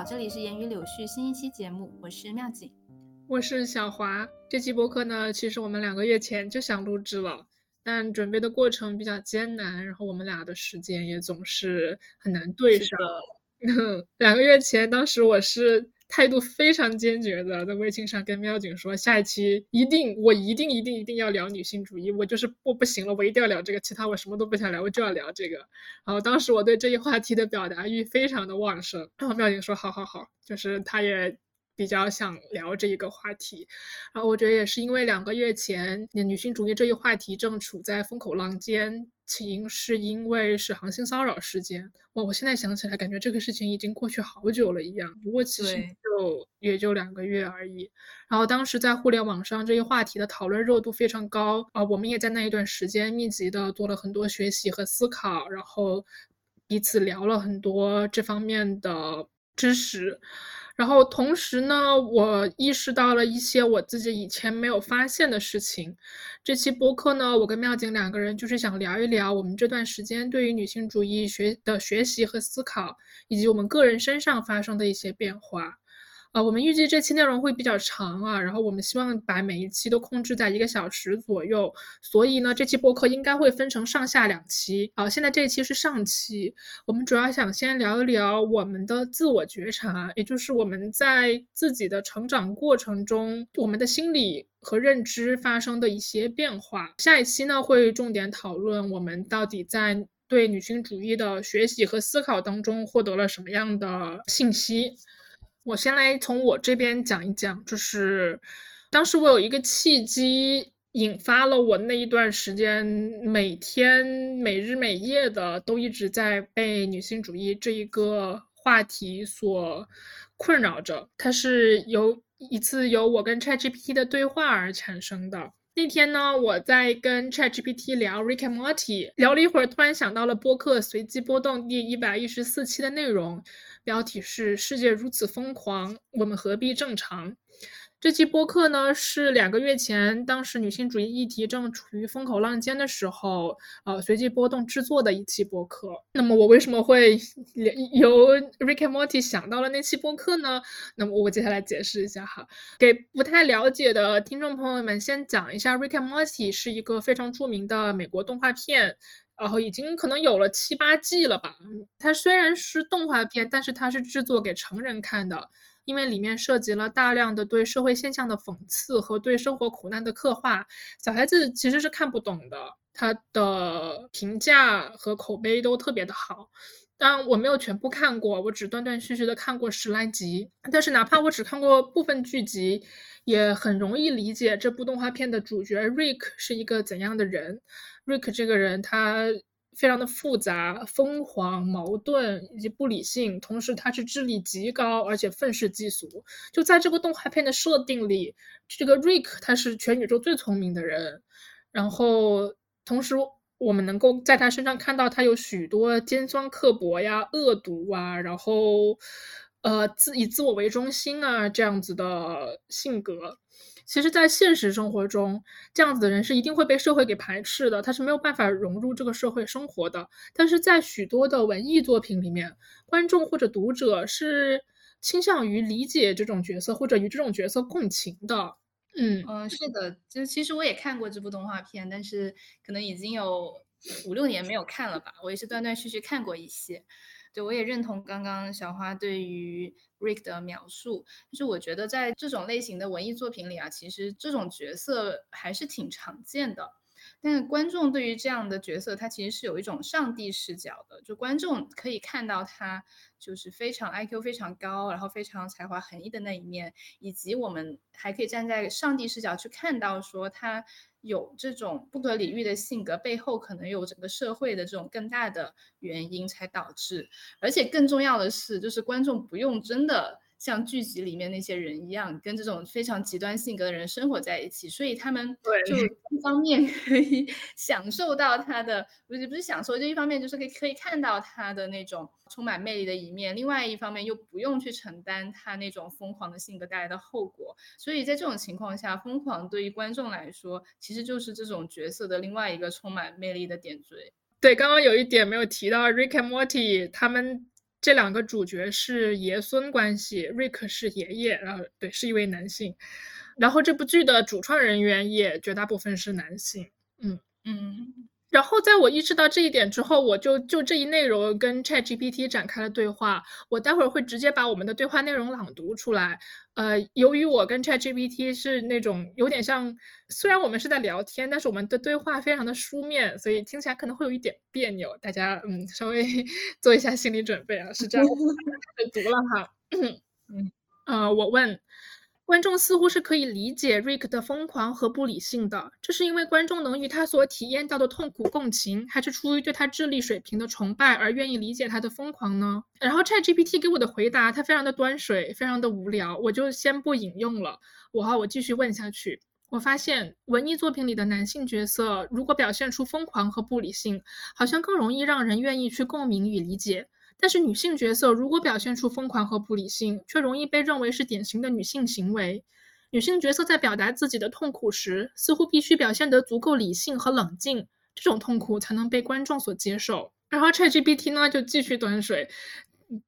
好，这里是言语柳絮新一期节目，我是妙景，我是小华。这期播客呢，其实我们两个月前就想录制了，但准备的过程比较艰难，然后我们俩的时间也总是很难对上。两个月前，当时我是。态度非常坚决的在微信上跟喵警说，下一期一定我一定一定一定要聊女性主义，我就是我不行了，我一定要聊这个，其他我什么都不想聊，我就要聊这个。然后当时我对这一话题的表达欲非常的旺盛，然后喵警说好好好，就是他也。比较想聊这一个话题，然后我觉得也是因为两个月前女性主义这一话题正处在风口浪尖，起因是因为史航性骚扰事件。哇，我现在想起来，感觉这个事情已经过去好久了一样。不过其实就也就两个月而已。然后当时在互联网上这一话题的讨论热度非常高啊，我们也在那一段时间密集的做了很多学习和思考，然后彼此聊了很多这方面的知识。然后同时呢，我意识到了一些我自己以前没有发现的事情。这期播客呢，我跟妙景两个人就是想聊一聊我们这段时间对于女性主义学的学习和思考，以及我们个人身上发生的一些变化。啊，我们预计这期内容会比较长啊，然后我们希望把每一期都控制在一个小时左右，所以呢，这期播客应该会分成上下两期。啊，现在这一期是上期，我们主要想先聊一聊我们的自我觉察，也就是我们在自己的成长过程中，我们的心理和认知发生的一些变化。下一期呢，会重点讨论我们到底在对女性主义的学习和思考当中获得了什么样的信息。我先来从我这边讲一讲，就是当时我有一个契机，引发了我那一段时间每天每日每夜的都一直在被女性主义这一个话题所困扰着。它是由一次由我跟 ChatGPT 的对话而产生的。那天呢，我在跟 ChatGPT 聊 Rick and Morty，聊了一会儿，突然想到了播客随机波动第一百一十四期的内容。标题是“世界如此疯狂，我们何必正常？”这期播客呢是两个月前，当时女性主义议题正处于风口浪尖的时候，呃，随机波动制作的一期播客。那么我为什么会由 Rick and Morty 想到了那期播客呢？那么我接下来解释一下哈，给不太了解的听众朋友们先讲一下，Rick and Morty 是一个非常著名的美国动画片。然后已经可能有了七八季了吧。它虽然是动画片，但是它是制作给成人看的，因为里面涉及了大量的对社会现象的讽刺和对生活苦难的刻画，小孩子其实是看不懂的。它的评价和口碑都特别的好，当然我没有全部看过，我只断断续续的看过十来集。但是哪怕我只看过部分剧集，也很容易理解这部动画片的主角 Rick 是一个怎样的人。Rick 这个人，他非常的复杂、疯狂、矛盾以及不理性，同时他是智力极高，而且愤世嫉俗。就在这个动画片的设定里，这个 Rick 他是全宇宙最聪明的人，然后同时我们能够在他身上看到他有许多尖酸刻薄呀、恶毒啊，然后呃自以自我为中心啊这样子的性格。其实，在现实生活中，这样子的人是一定会被社会给排斥的，他是没有办法融入这个社会生活的。但是在许多的文艺作品里面，观众或者读者是倾向于理解这种角色，或者与这种角色共情的。嗯嗯，是的，就其实我也看过这部动画片，但是可能已经有五六年没有看了吧。我也是断断续续看过一些。对，我也认同刚刚小花对于 Rick 的描述，就是我觉得在这种类型的文艺作品里啊，其实这种角色还是挺常见的。但是观众对于这样的角色，他其实是有一种上帝视角的，就观众可以看到他就是非常 IQ 非常高，然后非常才华横溢的那一面，以及我们还可以站在上帝视角去看到说他。有这种不可理喻的性格背后，可能有整个社会的这种更大的原因才导致，而且更重要的是，就是观众不用真的。像剧集里面那些人一样，跟这种非常极端性格的人生活在一起，所以他们就一方面可以 享受到他的，不是不是享受，就一方面就是可以可以看到他的那种充满魅力的一面，另外一方面又不用去承担他那种疯狂的性格带来的后果。所以在这种情况下，疯狂对于观众来说，其实就是这种角色的另外一个充满魅力的点缀。对，刚刚有一点没有提到，Rick and Morty 他们。这两个主角是爷孙关系瑞克是爷爷，然后对，是一位男性。然后这部剧的主创人员也绝大部分是男性。嗯嗯。然后在我意识到这一点之后，我就就这一内容跟 ChatGPT 展开了对话。我待会儿会直接把我们的对话内容朗读出来。呃，由于我跟 ChatGPT 是那种有点像，虽然我们是在聊天，但是我们的对话非常的书面，所以听起来可能会有一点别扭。大家嗯，稍微 做一下心理准备啊，是这样。读了哈。嗯，呃，我问。观众似乎是可以理解 Rick 的疯狂和不理性的，这是因为观众能与他所体验到的痛苦共情，还是出于对他智力水平的崇拜而愿意理解他的疯狂呢？然后 ChatGPT 给我的回答，它非常的端水，非常的无聊，我就先不引用了。我哈，我继续问下去。我发现文艺作品里的男性角色，如果表现出疯狂和不理性，好像更容易让人愿意去共鸣与理解。但是女性角色如果表现出疯狂和不理性，却容易被认为是典型的女性行为。女性角色在表达自己的痛苦时，似乎必须表现得足够理性和冷静，这种痛苦才能被观众所接受。然后 ChatGPT 呢就继续端水，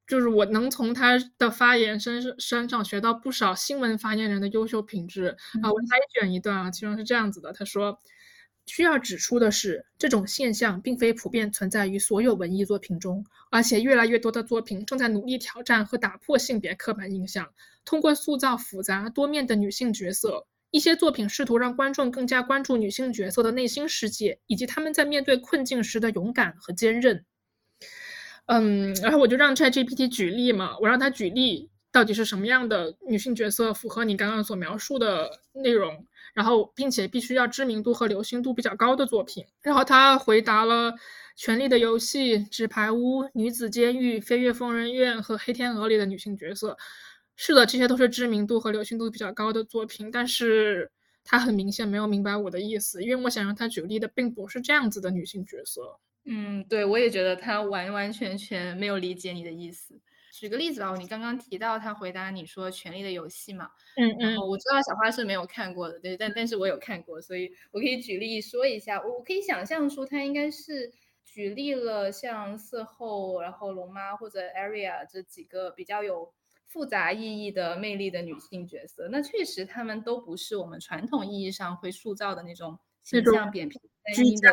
就是我能从他的发言身身上学到不少新闻发言人的优秀品质啊。我来选一段啊，其中是这样子的，他说。需要指出的是，这种现象并非普遍存在于所有文艺作品中，而且越来越多的作品正在努力挑战和打破性别刻板印象，通过塑造复杂多面的女性角色。一些作品试图让观众更加关注女性角色的内心世界，以及他们在面对困境时的勇敢和坚韧。嗯，然后我就让 ChatGPT 举例嘛，我让他举例到底是什么样的女性角色符合你刚刚所描述的内容。然后，并且必须要知名度和流行度比较高的作品。然后他回答了《权力的游戏》《纸牌屋》《女子监狱》《飞越疯人院》和《黑天鹅》里的女性角色。是的，这些都是知名度和流行度比较高的作品。但是他很明显没有明白我的意思，因为我想让他举例的并不是这样子的女性角色。嗯，对，我也觉得他完完全全没有理解你的意思。举个例子吧，你刚刚提到他回答你说《权力的游戏》嘛，嗯嗯，我知道小花是没有看过的，对，但但是我有看过，所以我可以举例说一下，我我可以想象出他应该是举例了像色后，然后龙妈或者 Aria 这几个比较有复杂意义的魅力的女性角色，那确实她们都不是我们传统意义上会塑造的那种形象扁平。居家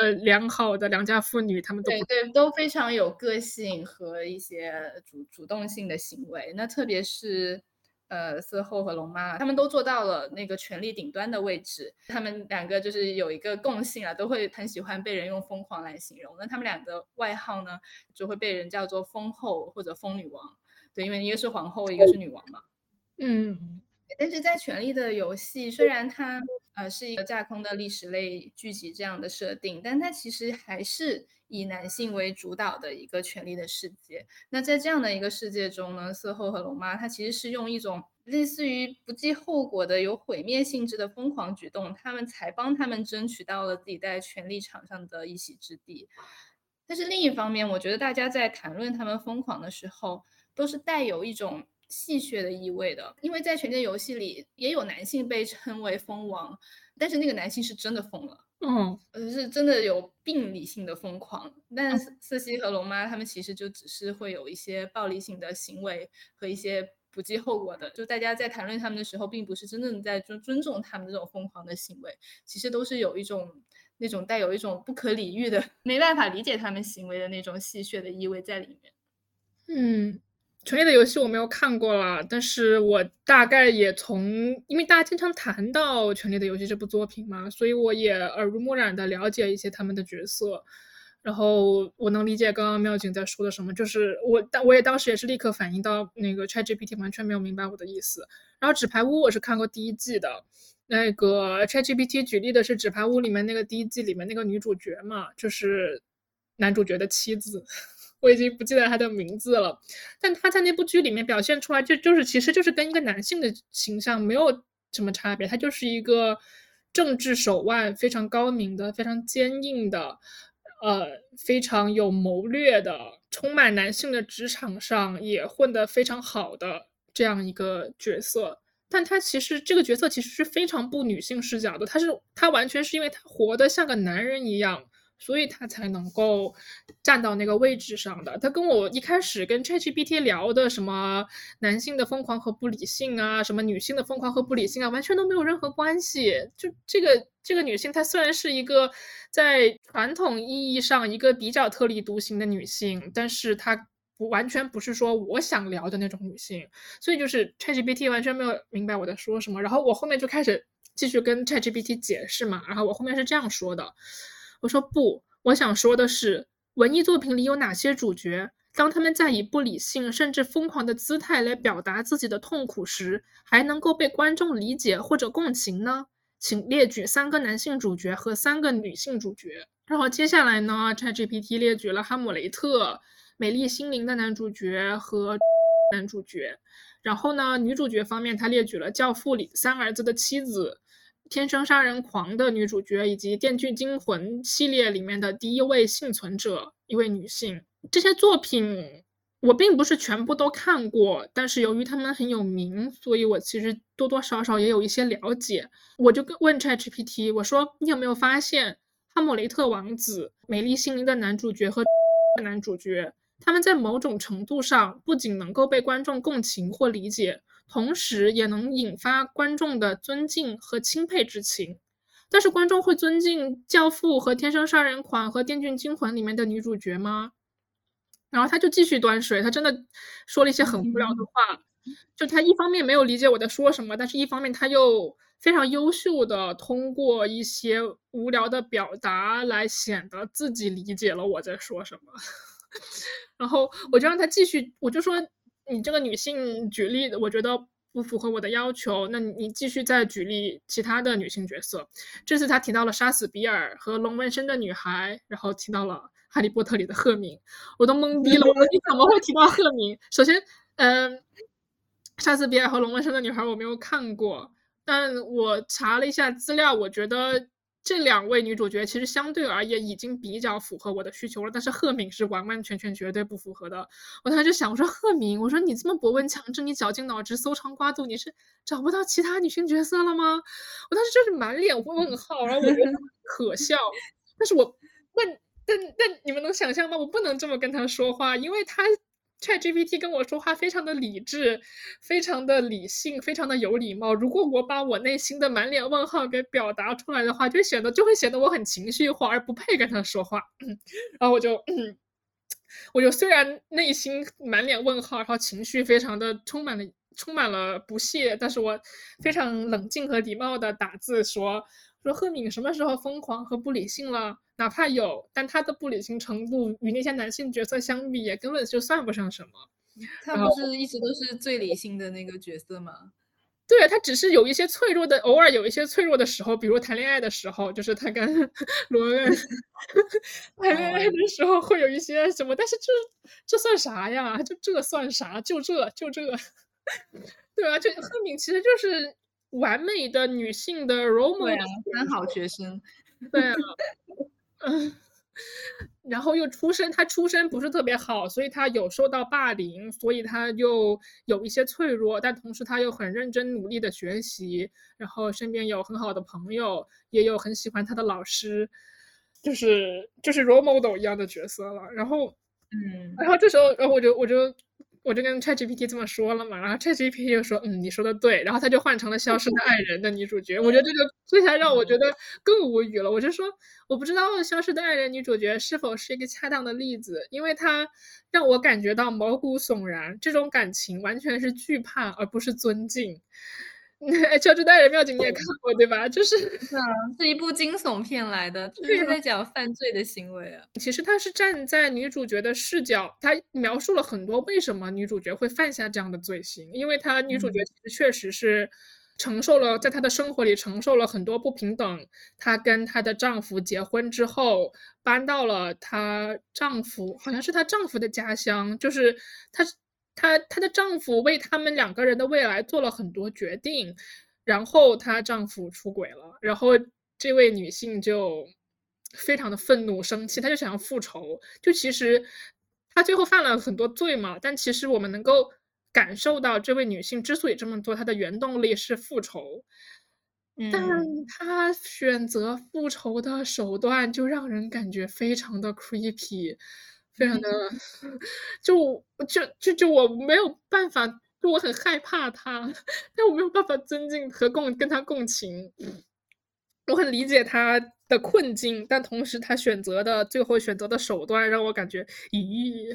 的良好的良家妇女，她们都对对都非常有个性和一些主主动性的行为。那特别是呃色后和龙妈，他们都做到了那个权力顶端的位置。他们两个就是有一个共性啊，都会很喜欢被人用疯狂来形容。那他们两个外号呢，就会被人叫做疯后或者疯女王。对，因为一个是皇后，一个是女王嘛。嗯。但是在《权力的游戏》，虽然它呃是一个架空的历史类剧集这样的设定，但它其实还是以男性为主导的一个权力的世界。那在这样的一个世界中呢，色后和龙妈，她其实是用一种类似于不计后果的、有毁灭性质的疯狂举动，他们才帮他们争取到了自己在权力场上的一席之地。但是另一方面，我觉得大家在谈论他们疯狂的时候，都是带有一种。戏谑的意味的，因为在《权力游戏》里也有男性被称为疯王，但是那个男性是真的疯了，嗯，是真的有病理性的疯狂。但瑟西和龙妈他们其实就只是会有一些暴力性的行为和一些不计后果的，就大家在谈论他们的时候，并不是真正在尊尊重他们这种疯狂的行为，其实都是有一种那种带有一种不可理喻的、没办法理解他们行为的那种戏谑的意味在里面，嗯。权力的游戏我没有看过了，但是我大概也从，因为大家经常谈到权力的游戏这部作品嘛，所以我也耳濡目染的了解一些他们的角色，然后我能理解刚刚妙景在说的什么，就是我当我也当时也是立刻反应到那个 ChatGPT 完全没有明白我的意思。然后纸牌屋我是看过第一季的，那个 ChatGPT 举例的是纸牌屋里面那个第一季里面那个女主角嘛，就是男主角的妻子。我已经不记得他的名字了，但他在那部剧里面表现出来，就就是其实就是跟一个男性的形象没有什么差别，他就是一个政治手腕非常高明的、非常坚硬的、呃非常有谋略的、充满男性的职场上也混得非常好的这样一个角色。但他其实这个角色其实是非常不女性视角的，他是他完全是因为他活得像个男人一样。所以他才能够站到那个位置上的。他跟我一开始跟 ChatGPT 聊的什么男性的疯狂和不理性啊，什么女性的疯狂和不理性啊，完全都没有任何关系。就这个这个女性，她虽然是一个在传统意义上一个比较特立独行的女性，但是她不完全不是说我想聊的那种女性。所以就是 ChatGPT 完全没有明白我在说什么。然后我后面就开始继续跟 ChatGPT 解释嘛，然后我后面是这样说的。我说不，我想说的是，文艺作品里有哪些主角，当他们在以不理性甚至疯狂的姿态来表达自己的痛苦时，还能够被观众理解或者共情呢？请列举三个男性主角和三个女性主角。然后接下来呢，ChatGPT 列举了《哈姆雷特》《美丽心灵》的男主角和 男主角。然后呢，女主角方面，他列举了《教父》里三儿子的妻子。天生杀人狂的女主角，以及《电锯惊魂》系列里面的第一位幸存者，一位女性。这些作品我并不是全部都看过，但是由于他们很有名，所以我其实多多少少也有一些了解。我就问 ChatGPT，我说：“你有没有发现《哈姆雷特王子》《美丽心灵》的男主角和 男主角，他们在某种程度上不仅能够被观众共情或理解？”同时也能引发观众的尊敬和钦佩之情，但是观众会尊敬《教父》和《天生杀人狂》和《电锯惊魂》里面的女主角吗？然后他就继续端水，他真的说了一些很无聊的话，就他一方面没有理解我在说什么，但是一方面他又非常优秀的通过一些无聊的表达来显得自己理解了我在说什么。然后我就让他继续，我就说。你这个女性举例，我觉得不符合我的要求。那你继续再举例其他的女性角色。这次他提到了杀死比尔和龙纹身的女孩，然后提到了《哈利波特》里的赫敏，我都懵逼了。我说你怎么会提到赫敏？首先，嗯，杀死比尔和龙纹身的女孩我没有看过，但我查了一下资料，我觉得。这两位女主角其实相对而言已经比较符合我的需求了，但是赫敏是完完全全绝对不符合的。我当时就想，我说赫敏，我说你这么博闻强志，你绞尽脑汁搜肠刮肚，你是找不到其他女性角色了吗？我当时就是满脸问号，然后我觉得可笑。但是我，但但但你们能想象吗？我不能这么跟他说话，因为他。ChatGPT 跟我说话非常的理智，非常的理性，非常的有礼貌。如果我把我内心的满脸问号给表达出来的话，就显得就会显得我很情绪化，而不配跟他说话。然后我就，我就虽然内心满脸问号，然后情绪非常的充满了充满了不屑，但是我非常冷静和礼貌的打字说。说赫敏什么时候疯狂和不理性了？哪怕有，但她的不理性程度与那些男性角色相比，也根本就算不上什么。她不是一直都是最理性的那个角色吗？对她只是有一些脆弱的，偶尔有一些脆弱的时候，比如谈恋爱的时候，就是她跟 罗恩 谈恋爱的时候会有一些什么，但是这这算啥呀？就这算啥？就这就这，对啊，就赫敏其实就是。完美的女性的 role model，三好学生，对啊，嗯，然后又出身，她出身不是特别好，所以她有受到霸凌，所以她又有一些脆弱，但同时她又很认真努力的学习，然后身边有很好的朋友，也有很喜欢她的老师，就是就是 role model 一样的角色了。然后，嗯，然后这时候，然后我就我就。我就跟 ChatGPT 这么说了嘛，然后 ChatGPT 就说，嗯，你说的对，然后他就换成了《消失的爱人》的女主角。我觉得这个这才让我觉得更无语了。我就说，我不知道《消失的爱人》女主角是否是一个恰当的例子，因为她让我感觉到毛骨悚然，这种感情完全是惧怕而不是尊敬。《乔治大人妙警》你也看过对吧？就是是啊，是一部惊悚片来的，就是在讲犯罪的行为啊。其实他是站在女主角的视角，他描述了很多为什么女主角会犯下这样的罪行。因为她女主角其实确实是承受了在她的生活里承受了很多不平等。她跟她的丈夫结婚之后，搬到了她丈夫好像是她丈夫的家乡，就是她。她她的丈夫为他们两个人的未来做了很多决定，然后她丈夫出轨了，然后这位女性就非常的愤怒生气，她就想要复仇。就其实她最后犯了很多罪嘛，但其实我们能够感受到这位女性之所以这么做，她的原动力是复仇。但他选择复仇的手段就让人感觉非常的 creepy，非常的就就就就我没有办法，就我很害怕他，但我没有办法尊敬和共跟他共情。我很理解他的困境，但同时他选择的最后选择的手段让我感觉，咦，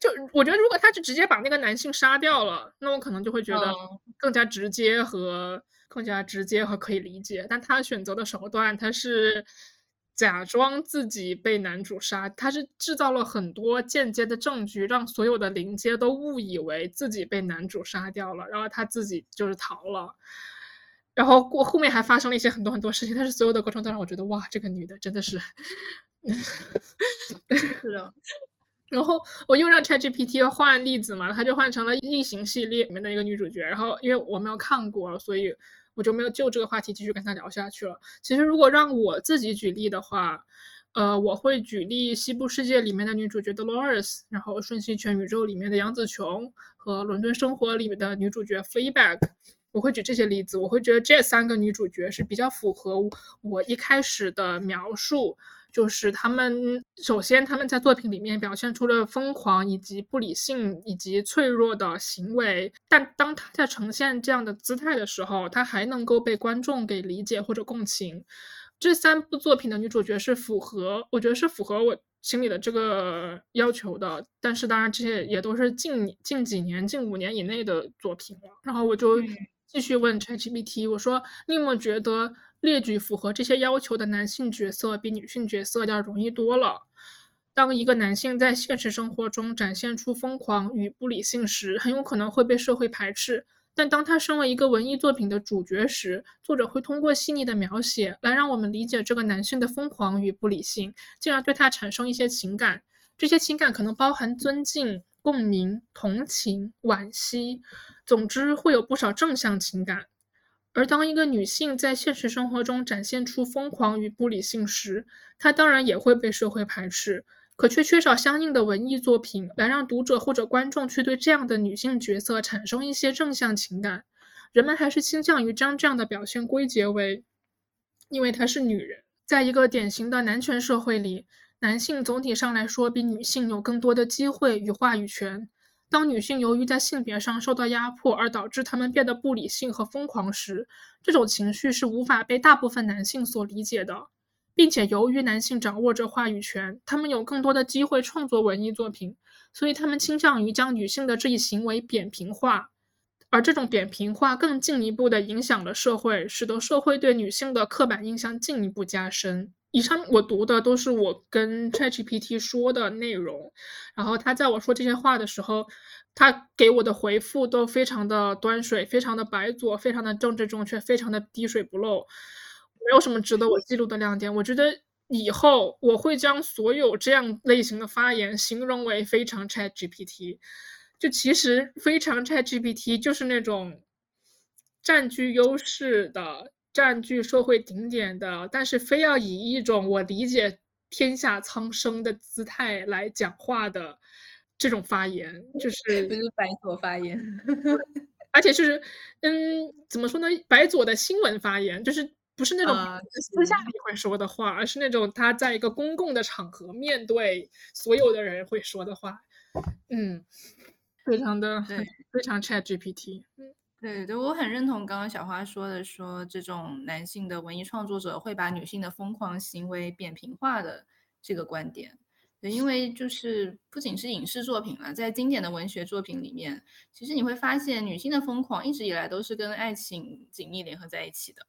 就我觉得如果他就直接把那个男性杀掉了，那我可能就会觉得更加直接和更加直接和可以理解。但他选择的手段，他是假装自己被男主杀，他是制造了很多间接的证据，让所有的邻街都误以为自己被男主杀掉了，然后他自己就是逃了。然后过后面还发生了一些很多很多事情，但是所有的过程都让我觉得哇，这个女的真的是，是的。然后我又让 ChatGPT 换例子嘛，他就换成了异形系列里面的一个女主角。然后因为我没有看过，所以我就没有就这个话题继续跟他聊下去了。其实如果让我自己举例的话，呃，我会举例《西部世界》里面的女主角 Dolores，然后《瞬息全宇宙》里面的杨紫琼和《伦敦生活》里面的女主角 Fleabag。我会举这些例子，我会觉得这三个女主角是比较符合我一开始的描述，就是他们首先他们在作品里面表现出了疯狂以及不理性以及脆弱的行为，但当他在呈现这样的姿态的时候，他还能够被观众给理解或者共情。这三部作品的女主角是符合，我觉得是符合我心里的这个要求的。但是当然这些也都是近近几年、近五年以内的作品了。然后我就。继续问 ChatGPT，我说：“你有没有觉得列举符合这些要求的男性角色比女性角色要容易多了？当一个男性在现实生活中展现出疯狂与不理性时，很有可能会被社会排斥；但当他身为一个文艺作品的主角时，作者会通过细腻的描写来让我们理解这个男性的疯狂与不理性，进而对他产生一些情感。这些情感可能包含尊敬。”共鸣、同情、惋惜，总之会有不少正向情感。而当一个女性在现实生活中展现出疯狂与不理性时，她当然也会被社会排斥，可却缺少相应的文艺作品来让读者或者观众去对这样的女性角色产生一些正向情感。人们还是倾向于将这样的表现归结为，因为她是女人。在一个典型的男权社会里。男性总体上来说比女性有更多的机会与话语权。当女性由于在性别上受到压迫而导致她们变得不理性和疯狂时，这种情绪是无法被大部分男性所理解的，并且由于男性掌握着话语权，他们有更多的机会创作文艺作品，所以他们倾向于将女性的这一行为扁平化，而这种扁平化更进一步的影响了社会，使得社会对女性的刻板印象进一步加深。以上我读的都是我跟 ChatGPT 说的内容，然后他在我说这些话的时候，他给我的回复都非常的端水，非常的白左，非常的政治正确，非常的滴水不漏，没有什么值得我记录的亮点。我觉得以后我会将所有这样类型的发言形容为非常 ChatGPT，就其实非常 ChatGPT 就是那种占据优势的。占据社会顶点的，但是非要以一种我理解天下苍生的姿态来讲话的这种发言，就 是不是白左发言，而且就是嗯，怎么说呢？白左的新闻发言，就是不是那种私下里会说的话，而是那种他在一个公共的场合面对所有的人会说的话。嗯，非常的非常 Chat GPT。对对，我很认同刚刚小花说的，说这种男性的文艺创作者会把女性的疯狂行为扁平化的这个观点。对，因为就是不仅是影视作品了，在经典的文学作品里面，其实你会发现女性的疯狂一直以来都是跟爱情紧密联合在一起的，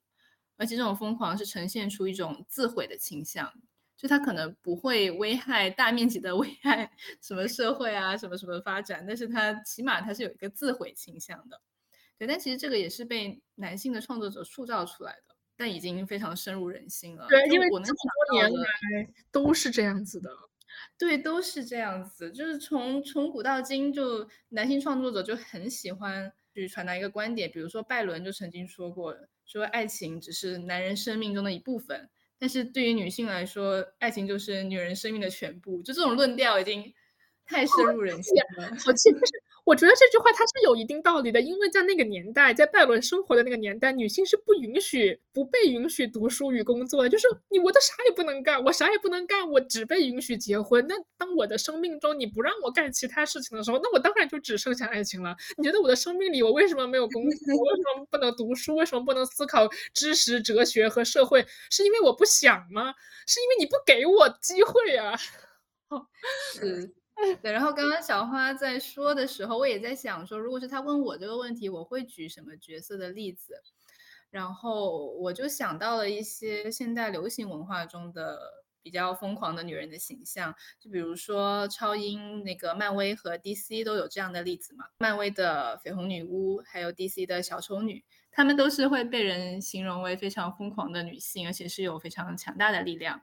而且这种疯狂是呈现出一种自毁的倾向，就它可能不会危害大面积的 危害什么社会啊什么什么发展，但是它起码它是有一个自毁倾向的。对，但其实这个也是被男性的创作者塑造出来的，但已经非常深入人心了。对，因为我能多年来都是这样子的。对，都是这样子，就是从从古到今，就男性创作者就很喜欢去传达一个观点，比如说拜伦就曾经说过，说爱情只是男人生命中的一部分，但是对于女性来说，爱情就是女人生命的全部。就这种论调已经太深入人心了。我其实。我觉得这句话它是有一定道理的，因为在那个年代，在拜伦生活的那个年代，女性是不允许、不被允许读书与工作的，就是你我都啥也不能干，我啥也不能干，我只被允许结婚。那当我的生命中你不让我干其他事情的时候，那我当然就只剩下爱情了。你觉得我的生命里我为什么没有工作？我为什么不能读书？为什么不能思考知识、哲学和社会？是因为我不想吗？是因为你不给我机会啊？是。对，然后刚刚小花在说的时候，我也在想说，如果是他问我这个问题，我会举什么角色的例子？然后我就想到了一些现代流行文化中的比较疯狂的女人的形象，就比如说超英，那个漫威和 DC 都有这样的例子嘛。漫威的绯红女巫，还有 DC 的小丑女，她们都是会被人形容为非常疯狂的女性，而且是有非常强大的力量。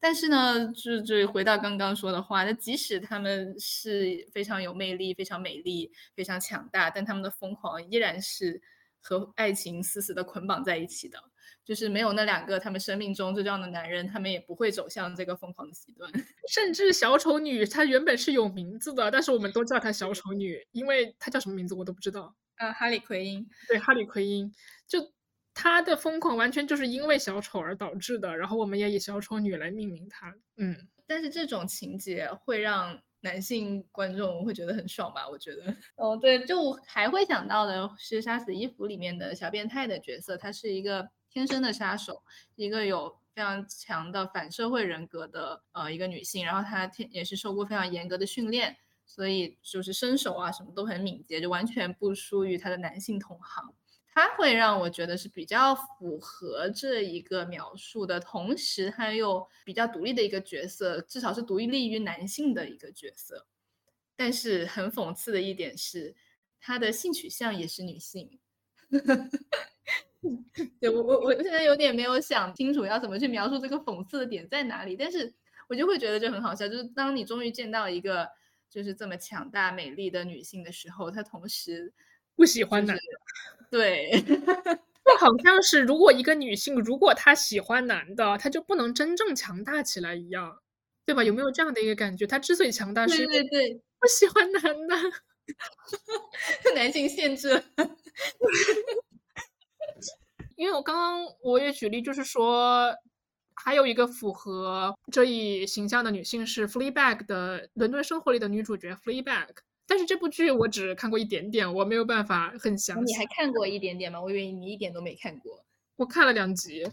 但是呢，就就回到刚刚说的话，那即使他们是非常有魅力、非常美丽、非常强大，但他们的疯狂依然是和爱情死死的捆绑在一起的。就是没有那两个他们生命中最重要的男人，他们也不会走向这个疯狂的极端。甚至小丑女她原本是有名字的，但是我们都叫她小丑女，因为她叫什么名字我都不知道。啊，哈利奎因。对，哈利奎因就。他的疯狂完全就是因为小丑而导致的，然后我们也以小丑女来命名他。嗯，但是这种情节会让男性观众会觉得很爽吧？我觉得。哦，对，就还会想到的是《杀死伊芙》里面的小变态的角色，他是一个天生的杀手，一个有非常强的反社会人格的呃一个女性，然后她天也是受过非常严格的训练，所以就是身手啊什么都很敏捷，就完全不输于她的男性同行。他会让我觉得是比较符合这一个描述的同时，他又比较独立的一个角色，至少是独立于男性的一个角色。但是很讽刺的一点是，他的性取向也是女性。对我我我现在有点没有想清楚要怎么去描述这个讽刺的点在哪里，但是我就会觉得这很好笑，就是当你终于见到一个就是这么强大美丽的女性的时候，她同时。不喜欢男的，对，就好像是如果一个女性如果她喜欢男的，她就不能真正强大起来一样，对吧？有没有这样的一个感觉？她之所以强大，是因为对不喜欢男的，男性限制。因为我刚刚我也举例，就是说还有一个符合这一形象的女性是《Fleabag》的伦敦生活里的女主角 Fleabag。但是这部剧我只看过一点点，我没有办法很详细。你还看过一点点吗？我以为你一点都没看过。我看了两集。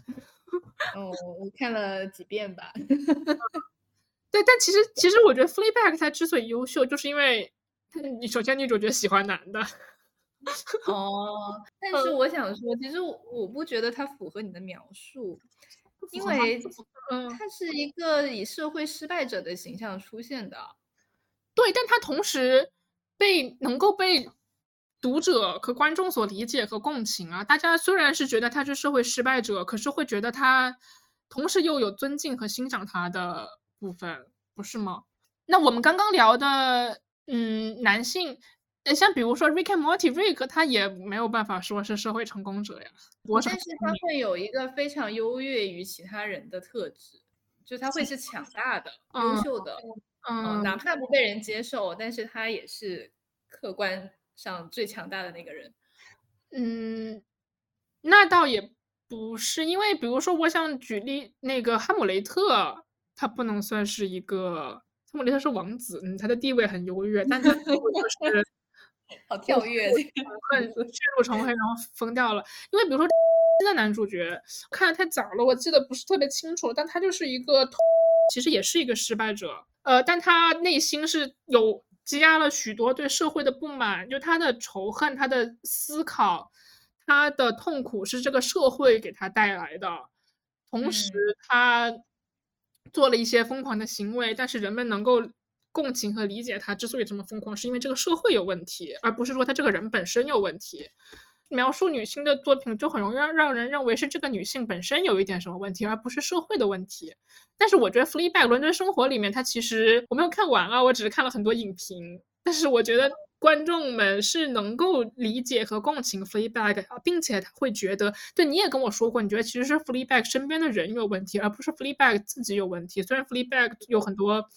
哦，我看了几遍吧。对，但其实其实我觉得《f l e e b a c k》它之所以优秀，就是因为你首先女主角喜欢男的。哦，但是我想说，其实我不觉得它符合你的描述，因为它是一个以社会失败者的形象出现的。对，但他同时被能够被读者和观众所理解和共情啊。大家虽然是觉得他是社会失败者，可是会觉得他同时又有尊敬和欣赏他的部分，不是吗？那我们刚刚聊的，嗯，男性，像比如说 Rick and Morty，Rick 他也没有办法说是社会成功者呀。但是他会有一个非常优越于其他人的特质，就他会是强大的、优秀的。嗯，哪怕不被人接受，但是他也是客观上最强大的那个人。嗯，那倒也不是，因为比如说，我想举例那个哈姆雷特，他不能算是一个哈姆雷特是王子，嗯，他的地位很优越，但他就是 好跳 跃，很陷入重黑，然后疯掉了。因为比如说新 的男主角看的太早了，我记得不是特别清楚，但他就是一个其实也是一个失败者。呃，但他内心是有积压了许多对社会的不满，就他的仇恨、他的思考、他的痛苦是这个社会给他带来的。同时，他做了一些疯狂的行为，但是人们能够共情和理解他之所以这么疯狂，是因为这个社会有问题，而不是说他这个人本身有问题。描述女性的作品就很容易让让人认为是这个女性本身有一点什么问题，而不是社会的问题。但是我觉得《Fleabag》伦敦生活里面，它其实我没有看完啊，我只是看了很多影评。但是我觉得观众们是能够理解和共情 Fleabag，并且他会觉得，对你也跟我说过，你觉得其实是 Fleabag 身边的人有问题，而不是 Fleabag 自己有问题。虽然 Fleabag 有很多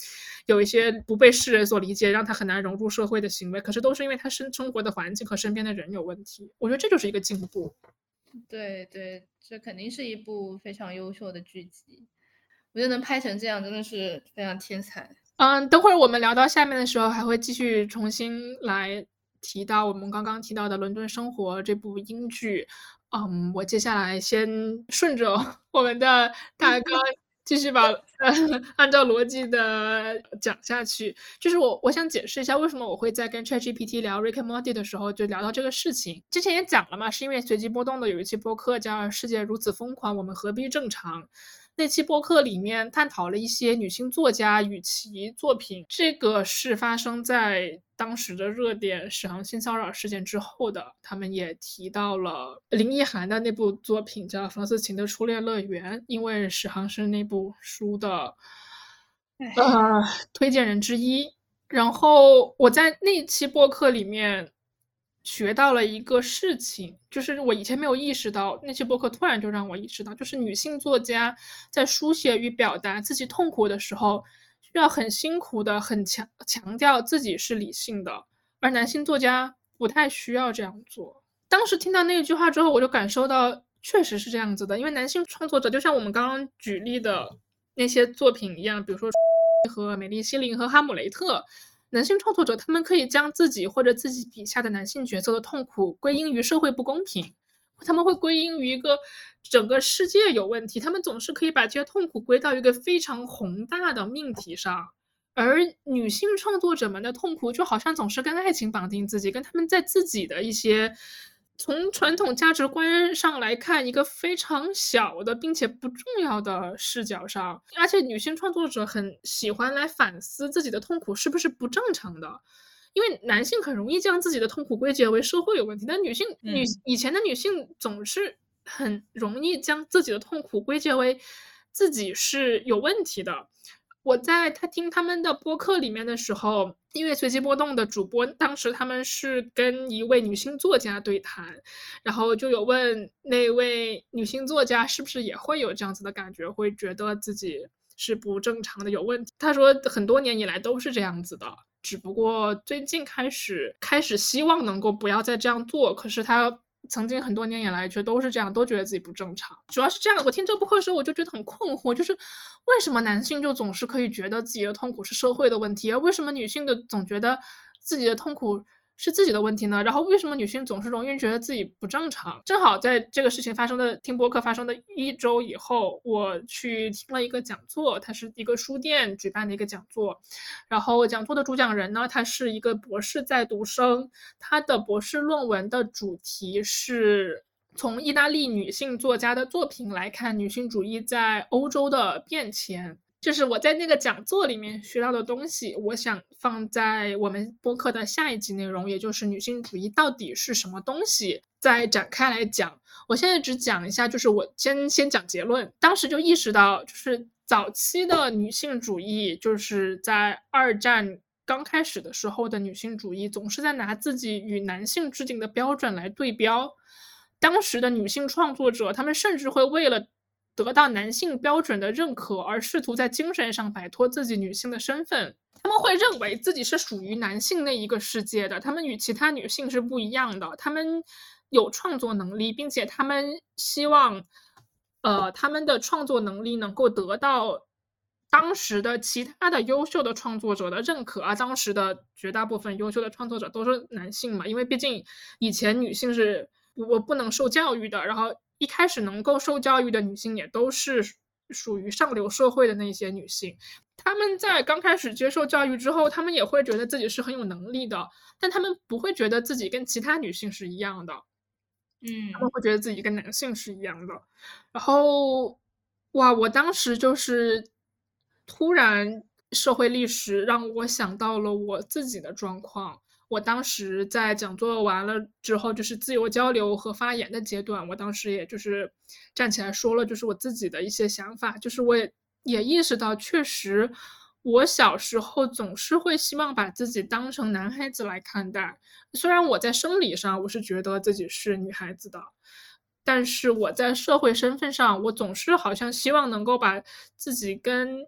有一些不被世人所理解，让他很难融入社会的行为，可是都是因为他生生活的环境和身边的人有问题。我觉得这就是一个进步。对对，这肯定是一部非常优秀的剧集。我觉得能拍成这样，真的是非常天才。嗯，等会儿我们聊到下面的时候，还会继续重新来提到我们刚刚提到的《伦敦生活》这部英剧。嗯，我接下来先顺着我们的大纲 继续把呃 按照逻辑的讲下去。就是我我想解释一下，为什么我会在跟 ChatGPT 聊 Rick and Morty 的时候就聊到这个事情。之前也讲了嘛，是因为随机波动的有一期播客叫《世界如此疯狂，我们何必正常》。那期播客里面探讨了一些女性作家与其作品，这个是发生在当时的热点史航性骚扰事件之后的。他们也提到了林奕涵的那部作品叫《房思琴的初恋乐园》，因为史航是那部书的呃推荐人之一。然后我在那期播客里面。学到了一个事情，就是我以前没有意识到，那期播客突然就让我意识到，就是女性作家在书写与表达自己痛苦的时候，需要很辛苦的、很强强调自己是理性的，而男性作家不太需要这样做。当时听到那句话之后，我就感受到确实是这样子的，因为男性创作者就像我们刚刚举例的那些作品一样，比如说和 美丽心灵和哈姆雷特。男性创作者，他们可以将自己或者自己笔下的男性角色的痛苦归因于社会不公平，他们会归因于一个整个世界有问题，他们总是可以把这些痛苦归到一个非常宏大的命题上，而女性创作者们的痛苦就好像总是跟爱情绑定自己，跟他们在自己的一些。从传统价值观上来看，一个非常小的并且不重要的视角上，而且女性创作者很喜欢来反思自己的痛苦是不是不正常的，因为男性很容易将自己的痛苦归结为社会有问题，但女性女以前的女性总是很容易将自己的痛苦归结为自己是有问题的。我在他听他们的播客里面的时候，因为随机波动的主播当时他们是跟一位女性作家对谈，然后就有问那位女性作家是不是也会有这样子的感觉，会觉得自己是不正常的有问题。他说很多年以来都是这样子的，只不过最近开始开始希望能够不要再这样做，可是他。曾经很多年以来，觉得都是这样，都觉得自己不正常。主要是这样，我听这播客的时候，我就觉得很困惑，就是为什么男性就总是可以觉得自己的痛苦是社会的问题，而为什么女性的总觉得自己的痛苦？是自己的问题呢？然后为什么女性总是容易觉得自己不正常？正好在这个事情发生的听播客发生的一周以后，我去听了一个讲座，它是一个书店举办的一个讲座。然后讲座的主讲人呢，他是一个博士在读生，他的博士论文的主题是从意大利女性作家的作品来看女性主义在欧洲的变迁。就是我在那个讲座里面学到的东西，我想放在我们播客的下一集内容，也就是女性主义到底是什么东西，再展开来讲。我现在只讲一下，就是我先先讲结论。当时就意识到，就是早期的女性主义，就是在二战刚开始的时候的女性主义，总是在拿自己与男性制定的标准来对标。当时的女性创作者，她们甚至会为了得到男性标准的认可，而试图在精神上摆脱自己女性的身份，他们会认为自己是属于男性那一个世界的，他们与其他女性是不一样的，他们有创作能力，并且他们希望，呃，他们的创作能力能够得到当时的其他的优秀的创作者的认可，而当时的绝大部分优秀的创作者都是男性嘛，因为毕竟以前女性是我不能受教育的，然后。一开始能够受教育的女性也都是属于上流社会的那些女性，她们在刚开始接受教育之后，她们也会觉得自己是很有能力的，但她们不会觉得自己跟其他女性是一样的，嗯，她们会觉得自己跟男性是一样的。然后，哇，我当时就是突然社会历史让我想到了我自己的状况。我当时在讲座完了之后，就是自由交流和发言的阶段。我当时也就是站起来说了，就是我自己的一些想法。就是我也也意识到，确实我小时候总是会希望把自己当成男孩子来看待，虽然我在生理上我是觉得自己是女孩子的，但是我在社会身份上，我总是好像希望能够把自己跟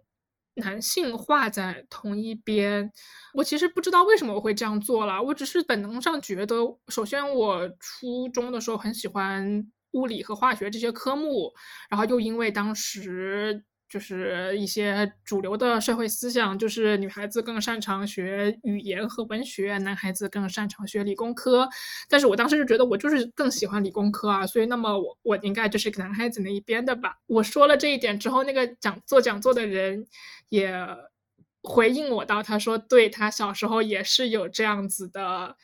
男性画在同一边。我其实不知道为什么我会这样做了，我只是本能上觉得，首先我初中的时候很喜欢物理和化学这些科目，然后又因为当时。就是一些主流的社会思想，就是女孩子更擅长学语言和文学，男孩子更擅长学理工科。但是我当时就觉得我就是更喜欢理工科啊，所以那么我我应该就是男孩子那一边的吧。我说了这一点之后，那个讲做讲座的人也回应我到，他说对他小时候也是有这样子的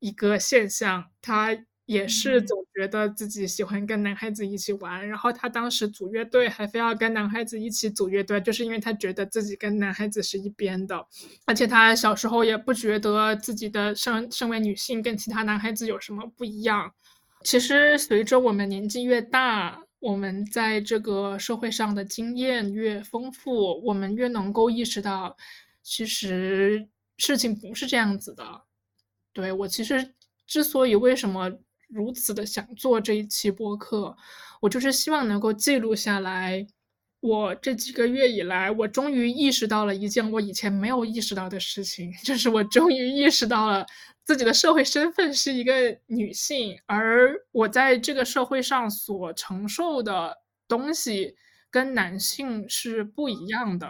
一个现象，他。也是总觉得自己喜欢跟男孩子一起玩，然后他当时组乐队还非要跟男孩子一起组乐队，就是因为他觉得自己跟男孩子是一边的，而且他小时候也不觉得自己的身身为女性跟其他男孩子有什么不一样。其实随着我们年纪越大，我们在这个社会上的经验越丰富，我们越能够意识到，其实事情不是这样子的。对我其实之所以为什么。如此的想做这一期播客，我就是希望能够记录下来，我这几个月以来，我终于意识到了一件我以前没有意识到的事情，就是我终于意识到了自己的社会身份是一个女性，而我在这个社会上所承受的东西跟男性是不一样的。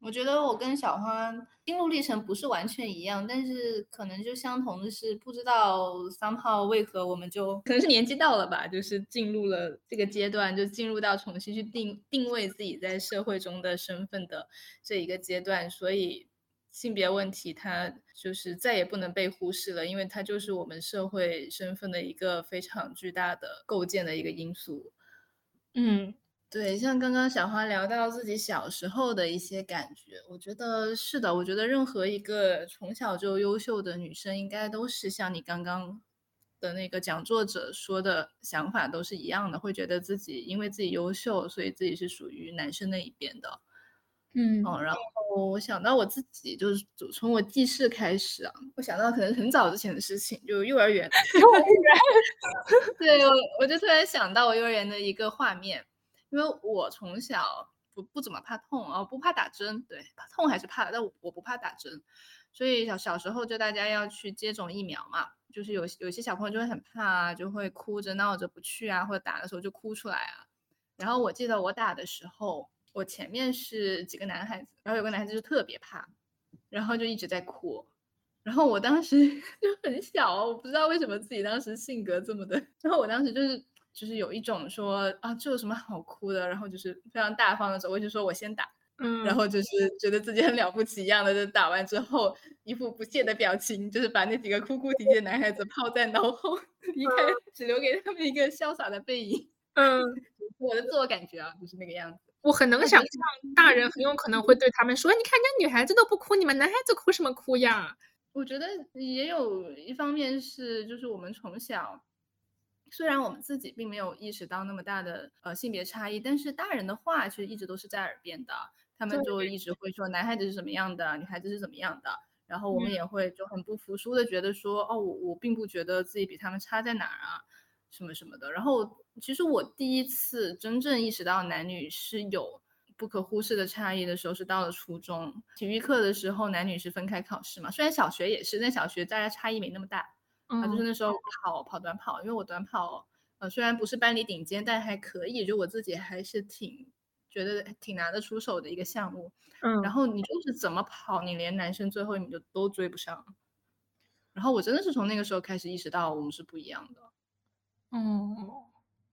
我觉得我跟小花心路历程不是完全一样，但是可能就相同的是，不知道三号为何我们就可能是年纪到了吧，就是进入了这个阶段，就进入到重新去定定位自己在社会中的身份的这一个阶段，所以性别问题它就是再也不能被忽视了，因为它就是我们社会身份的一个非常巨大的构建的一个因素。嗯。对，像刚刚小花聊到自己小时候的一些感觉，我觉得是的。我觉得任何一个从小就优秀的女生，应该都是像你刚刚的那个讲作者说的想法都是一样的，会觉得自己因为自己优秀，所以自己是属于男生那一边的。嗯，哦，然后我想到我自己，就是从我记事开始啊，我想到可能很早之前的事情，就幼儿园。幼儿园。对，我我就突然想到我幼儿园的一个画面。因为我从小不不怎么怕痛啊，不怕打针，对，怕痛还是怕，但我我不怕打针，所以小小时候就大家要去接种疫苗嘛，就是有有些小朋友就会很怕啊，就会哭着闹着不去啊，或者打的时候就哭出来啊。然后我记得我打的时候，我前面是几个男孩子，然后有个男孩子就特别怕，然后就一直在哭，然后我当时 就很小，我不知道为什么自己当时性格这么的，然后我当时就是。就是有一种说啊，这有什么好哭的？然后就是非常大方的走过去说：“我先打。”嗯，然后就是觉得自己很了不起一样的，就打完之后一副不屑的表情，就是把那几个哭哭啼啼的男孩子抛在脑后离开，只留给他们一个潇洒的背影。嗯，我的自我感觉啊，就是那个样子。我很能想象，大人很有可能会对他们说：“你看，人家女孩子都不哭，你们男孩子哭什么哭呀？”我觉得也有一方面是，就是我们从小。虽然我们自己并没有意识到那么大的呃性别差异，但是大人的话其实一直都是在耳边的，他们就。一直会说男孩子是怎么样的，女孩子是怎么样的，然后我们也会就很不服输的觉得说，哦，我我并不觉得自己比他们差在哪儿啊，什么什么的。然后其实我第一次真正意识到男女是有不可忽视的差异的时候，是到了初中。体育课的时候，男女是分开考试嘛，虽然小学也是，但小学大家差异没那么大。啊，就是那时候跑跑短跑，因为我短跑，呃，虽然不是班里顶尖，但还可以，就我自己还是挺觉得挺拿得出手的一个项目。嗯，然后你就是怎么跑，你连男生最后一名就都追不上。然后我真的是从那个时候开始意识到我们是不一样的。嗯，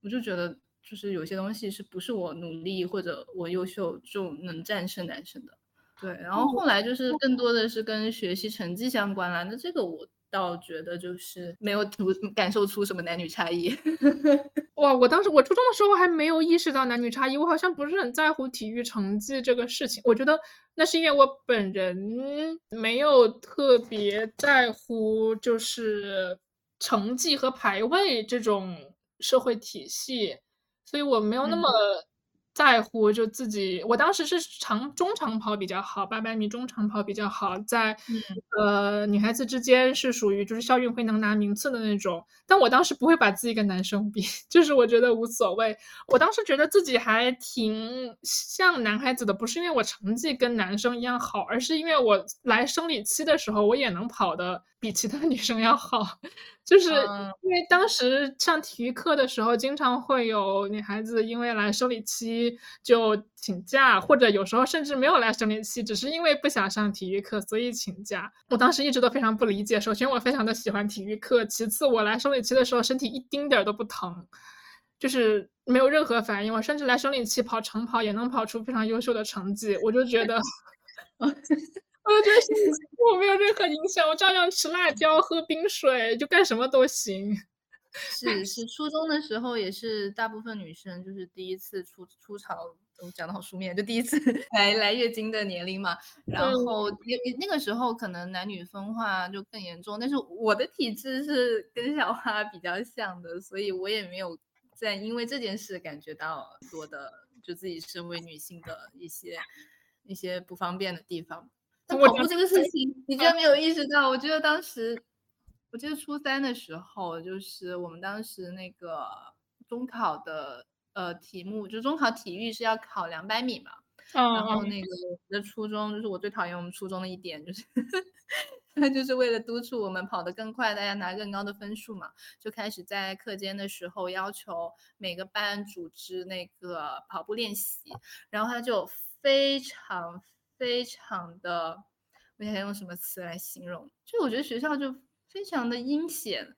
我就觉得就是有些东西是不是我努力或者我优秀就能战胜男生的。对，然后后来就是更多的是跟学习成绩相关啦。那这个我。倒觉得就是没有出感受出什么男女差异。哇，我当时我初中的时候还没有意识到男女差异，我好像不是很在乎体育成绩这个事情。我觉得那是因为我本人没有特别在乎就是成绩和排位这种社会体系，所以我没有那么在乎就自己，我当时是长中长跑比较好，八百米中长跑比较好，在呃女孩子之间是属于就是校运会能拿名次的那种，但我当时不会把自己跟男生比，就是我觉得无所谓。我当时觉得自己还挺像男孩子的，不是因为我成绩跟男生一样好，而是因为我来生理期的时候，我也能跑的比其他女生要好。就是因为当时上体育课的时候，经常会有女孩子因为来生理期就请假，或者有时候甚至没有来生理期，只是因为不想上体育课，所以请假。我当时一直都非常不理解。首先，我非常的喜欢体育课；其次，我来生理期的时候身体一丁点儿都不疼，就是没有任何反应。我甚至来生理期跑长跑也能跑出非常优秀的成绩，我就觉得。我就觉得我没有任何影响，我照样吃辣椒、喝冰水，就干什么都行。是是，初中的时候也是大部分女生就是第一次出初潮，我讲的好书面，就第一次 来来月经的年龄嘛。然后那那个时候可能男女分化就更严重，但是我的体质是跟小花比较像的，所以我也没有在因为这件事感觉到多的就自己身为女性的一些一些不方便的地方。跑步这个事情，你居然没有意识到？我记得当时，我记得初三的时候，就是我们当时那个中考的呃题目，就中考体育是要考两百米嘛。然后那个我的初中，就是我最讨厌我们初中的一点，就是他 就是为了督促我们跑得更快，大家拿更高的分数嘛，就开始在课间的时候要求每个班组织那个跑步练习，然后他就非常。非常的，我想用什么词来形容？就我觉得学校就非常的阴险，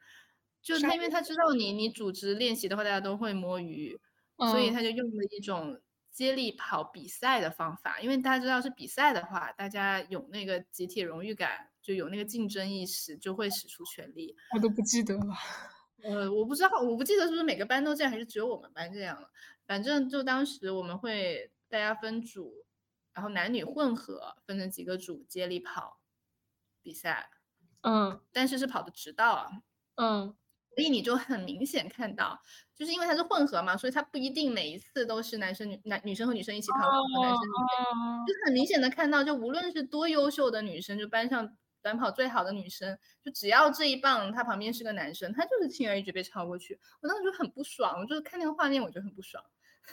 就他因为他知道你你组织练习的话，大家都会摸鱼，所以他就用了一种接力跑比赛的方法。因为大家知道是比赛的话，大家有那个集体荣誉感，就有那个竞争意识，就会使出全力。我都不记得了，呃，我不知道，我不记得是不是每个班都这样，还是只有我们班这样了。反正就当时我们会大家分组。然后男女混合分成几个组接力跑比赛，嗯，但是是跑的直道啊，嗯，所以你就很明显看到，就是因为它是混合嘛，所以它不一定每一次都是男生女男女生和女生一起跑，和男生女生，就很明显的看到，就无论是多优秀的女生，就班上短跑最好的女生，就只要这一棒她旁边是个男生，她就是轻而易举被超过去，我当时就很不爽，我就是看那个画面我就很不爽。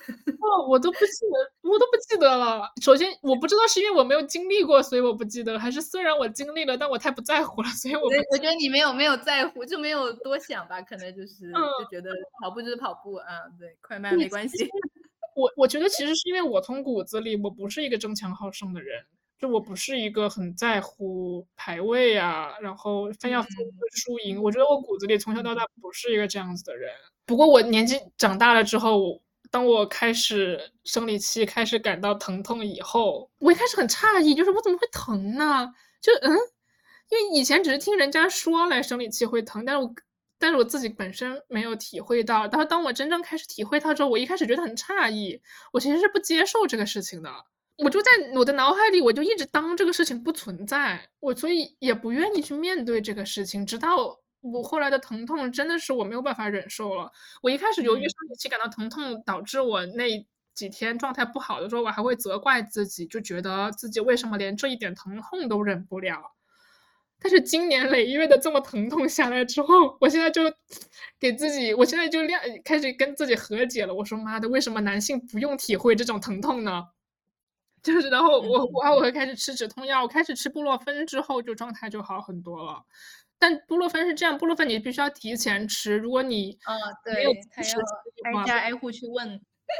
哦，我都不记得，我都不记得了。首先，我不知道是因为我没有经历过，所以我不记得，还是虽然我经历了，但我太不在乎了，所以我我觉得你没有没有在乎，就没有多想吧，可能就是就觉得跑步就是跑步啊，对，快慢没关系。我我觉得其实是因为我从骨子里我不是一个争强好胜的人，就我不是一个很在乎排位啊，然后非要分输赢。我觉得我骨子里从小到大不是一个这样子的人。不过我年纪长大了之后。当我开始生理期开始感到疼痛以后，我一开始很诧异，就是我怎么会疼呢？就嗯，因为以前只是听人家说来生理期会疼，但是我但是我自己本身没有体会到。但是当我真正开始体会到之后，我一开始觉得很诧异，我其实是不接受这个事情的。我就在我的脑海里，我就一直当这个事情不存在，我所以也不愿意去面对这个事情，直到。我后来的疼痛真的是我没有办法忍受了。我一开始由于生理期感到疼痛，导致我那几天状态不好的时候，我还会责怪自己，就觉得自己为什么连这一点疼痛都忍不了。但是经年累月的这么疼痛下来之后，我现在就给自己，我现在就亮开始跟自己和解了。我说妈的，为什么男性不用体会这种疼痛呢？就是，然后我我我会开始吃止痛药，我开始吃布洛芬之后，就状态就好很多了。但布洛芬是这样，布洛芬你必须要提前吃。如果你啊，对，还要挨家挨户去问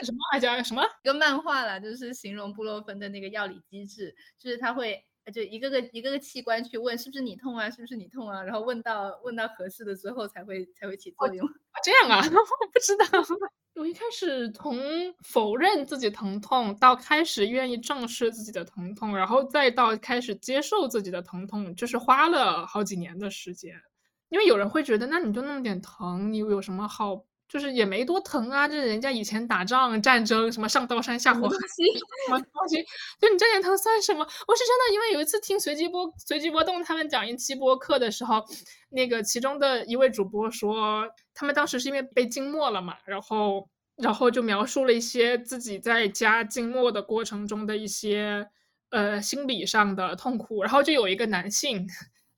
什么挨家什么？一个漫画了，就是形容布洛芬的那个药理机制，就是他会就一个个一个个器官去问是不是你痛啊，是不是你痛啊，然后问到问到合适的之后才会才会起作用。这样啊，我不知道。我一开始从否认自己疼痛，到开始愿意正视自己的疼痛，然后再到开始接受自己的疼痛，就是花了好几年的时间。因为有人会觉得，那你就那么点疼，你有什么好？就是也没多疼啊，这人家以前打仗战争，什么上刀山下火海，什么东西，就你这点疼算什么？我是真的，因为有一次听随机波随机波动他们讲一期播客的时候，那个其中的一位主播说，他们当时是因为被静默了嘛，然后然后就描述了一些自己在家静默的过程中的一些呃心理上的痛苦，然后就有一个男性。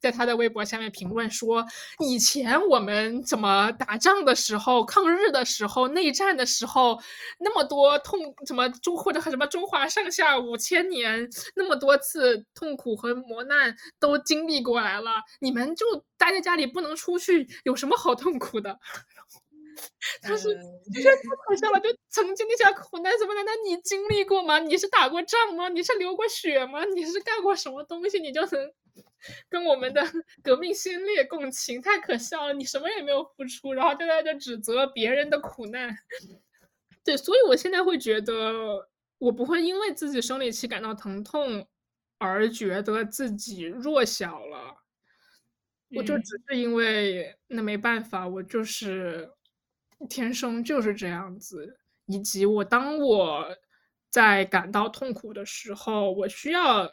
在他的微博下面评论说：“以前我们怎么打仗的时候、抗日的时候、内战的时候，那么多痛，什么中或者什么中华上下五千年，那么多次痛苦和磨难都经历过来了，你们就待在家里不能出去，有什么好痛苦的？” 他是就是太可笑了，就曾经那些苦难怎么难道你经历过吗？你是打过仗吗？你是流过血吗？你是干过什么东西？你就能？跟我们的 革命先烈共情，太可笑了！你什么也没有付出，然后就在这指责别人的苦难。对，所以我现在会觉得，我不会因为自己生理期感到疼痛而觉得自己弱小了。我就只是因为那没办法，我就是天生就是这样子，以及我当我在感到痛苦的时候，我需要。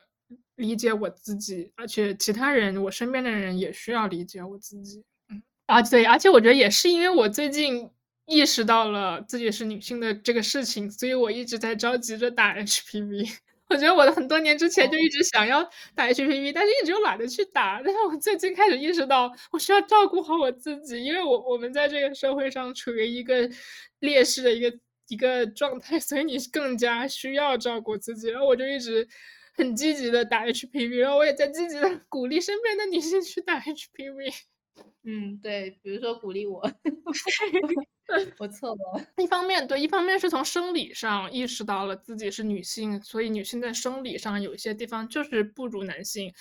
理解我自己，而且其他人，我身边的人也需要理解我自己。嗯，啊，对，而且我觉得也是因为我最近意识到了自己是女性的这个事情，所以我一直在着急着打 HPV。我觉得我的很多年之前就一直想要打 HPV，但是一直又懒得去打。但是我最近开始意识到，我需要照顾好我自己，因为我我们在这个社会上处于一个劣势的一个一个状态，所以你更加需要照顾自己。然后我就一直。很积极的打 HPV，然后我也在积极的鼓励身边的女性去打 HPV。嗯，对，比如说鼓励我，我错了。一方面，对，一方面是从生理上意识到了自己是女性，所以女性在生理上有一些地方就是不如男性。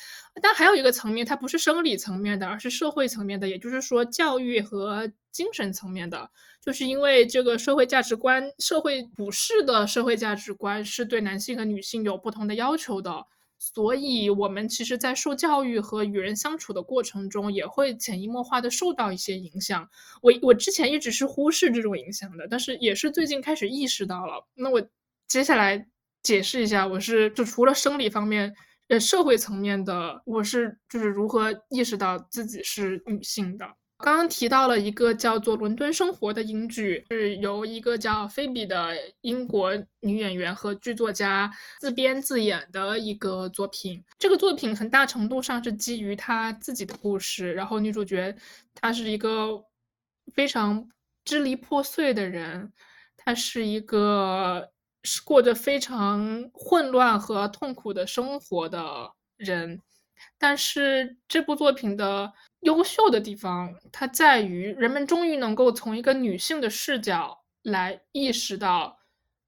但还有一个层面，它不是生理层面的，而是社会层面的，也就是说教育和精神层面的。就是因为这个社会价值观，社会普世的社会价值观是对男性和女性有不同的要求的。所以，我们其实，在受教育和与人相处的过程中，也会潜移默化的受到一些影响。我我之前一直是忽视这种影响的，但是也是最近开始意识到了。那我接下来解释一下，我是就除了生理方面，呃，社会层面的，我是就是如何意识到自己是女性的。刚刚提到了一个叫做《伦敦生活》的英剧，是由一个叫菲比的英国女演员和剧作家自编自演的一个作品。这个作品很大程度上是基于她自己的故事。然后女主角她是一个非常支离破碎的人，她是一个是过着非常混乱和痛苦的生活的人。但是这部作品的。优秀的地方，它在于人们终于能够从一个女性的视角来意识到，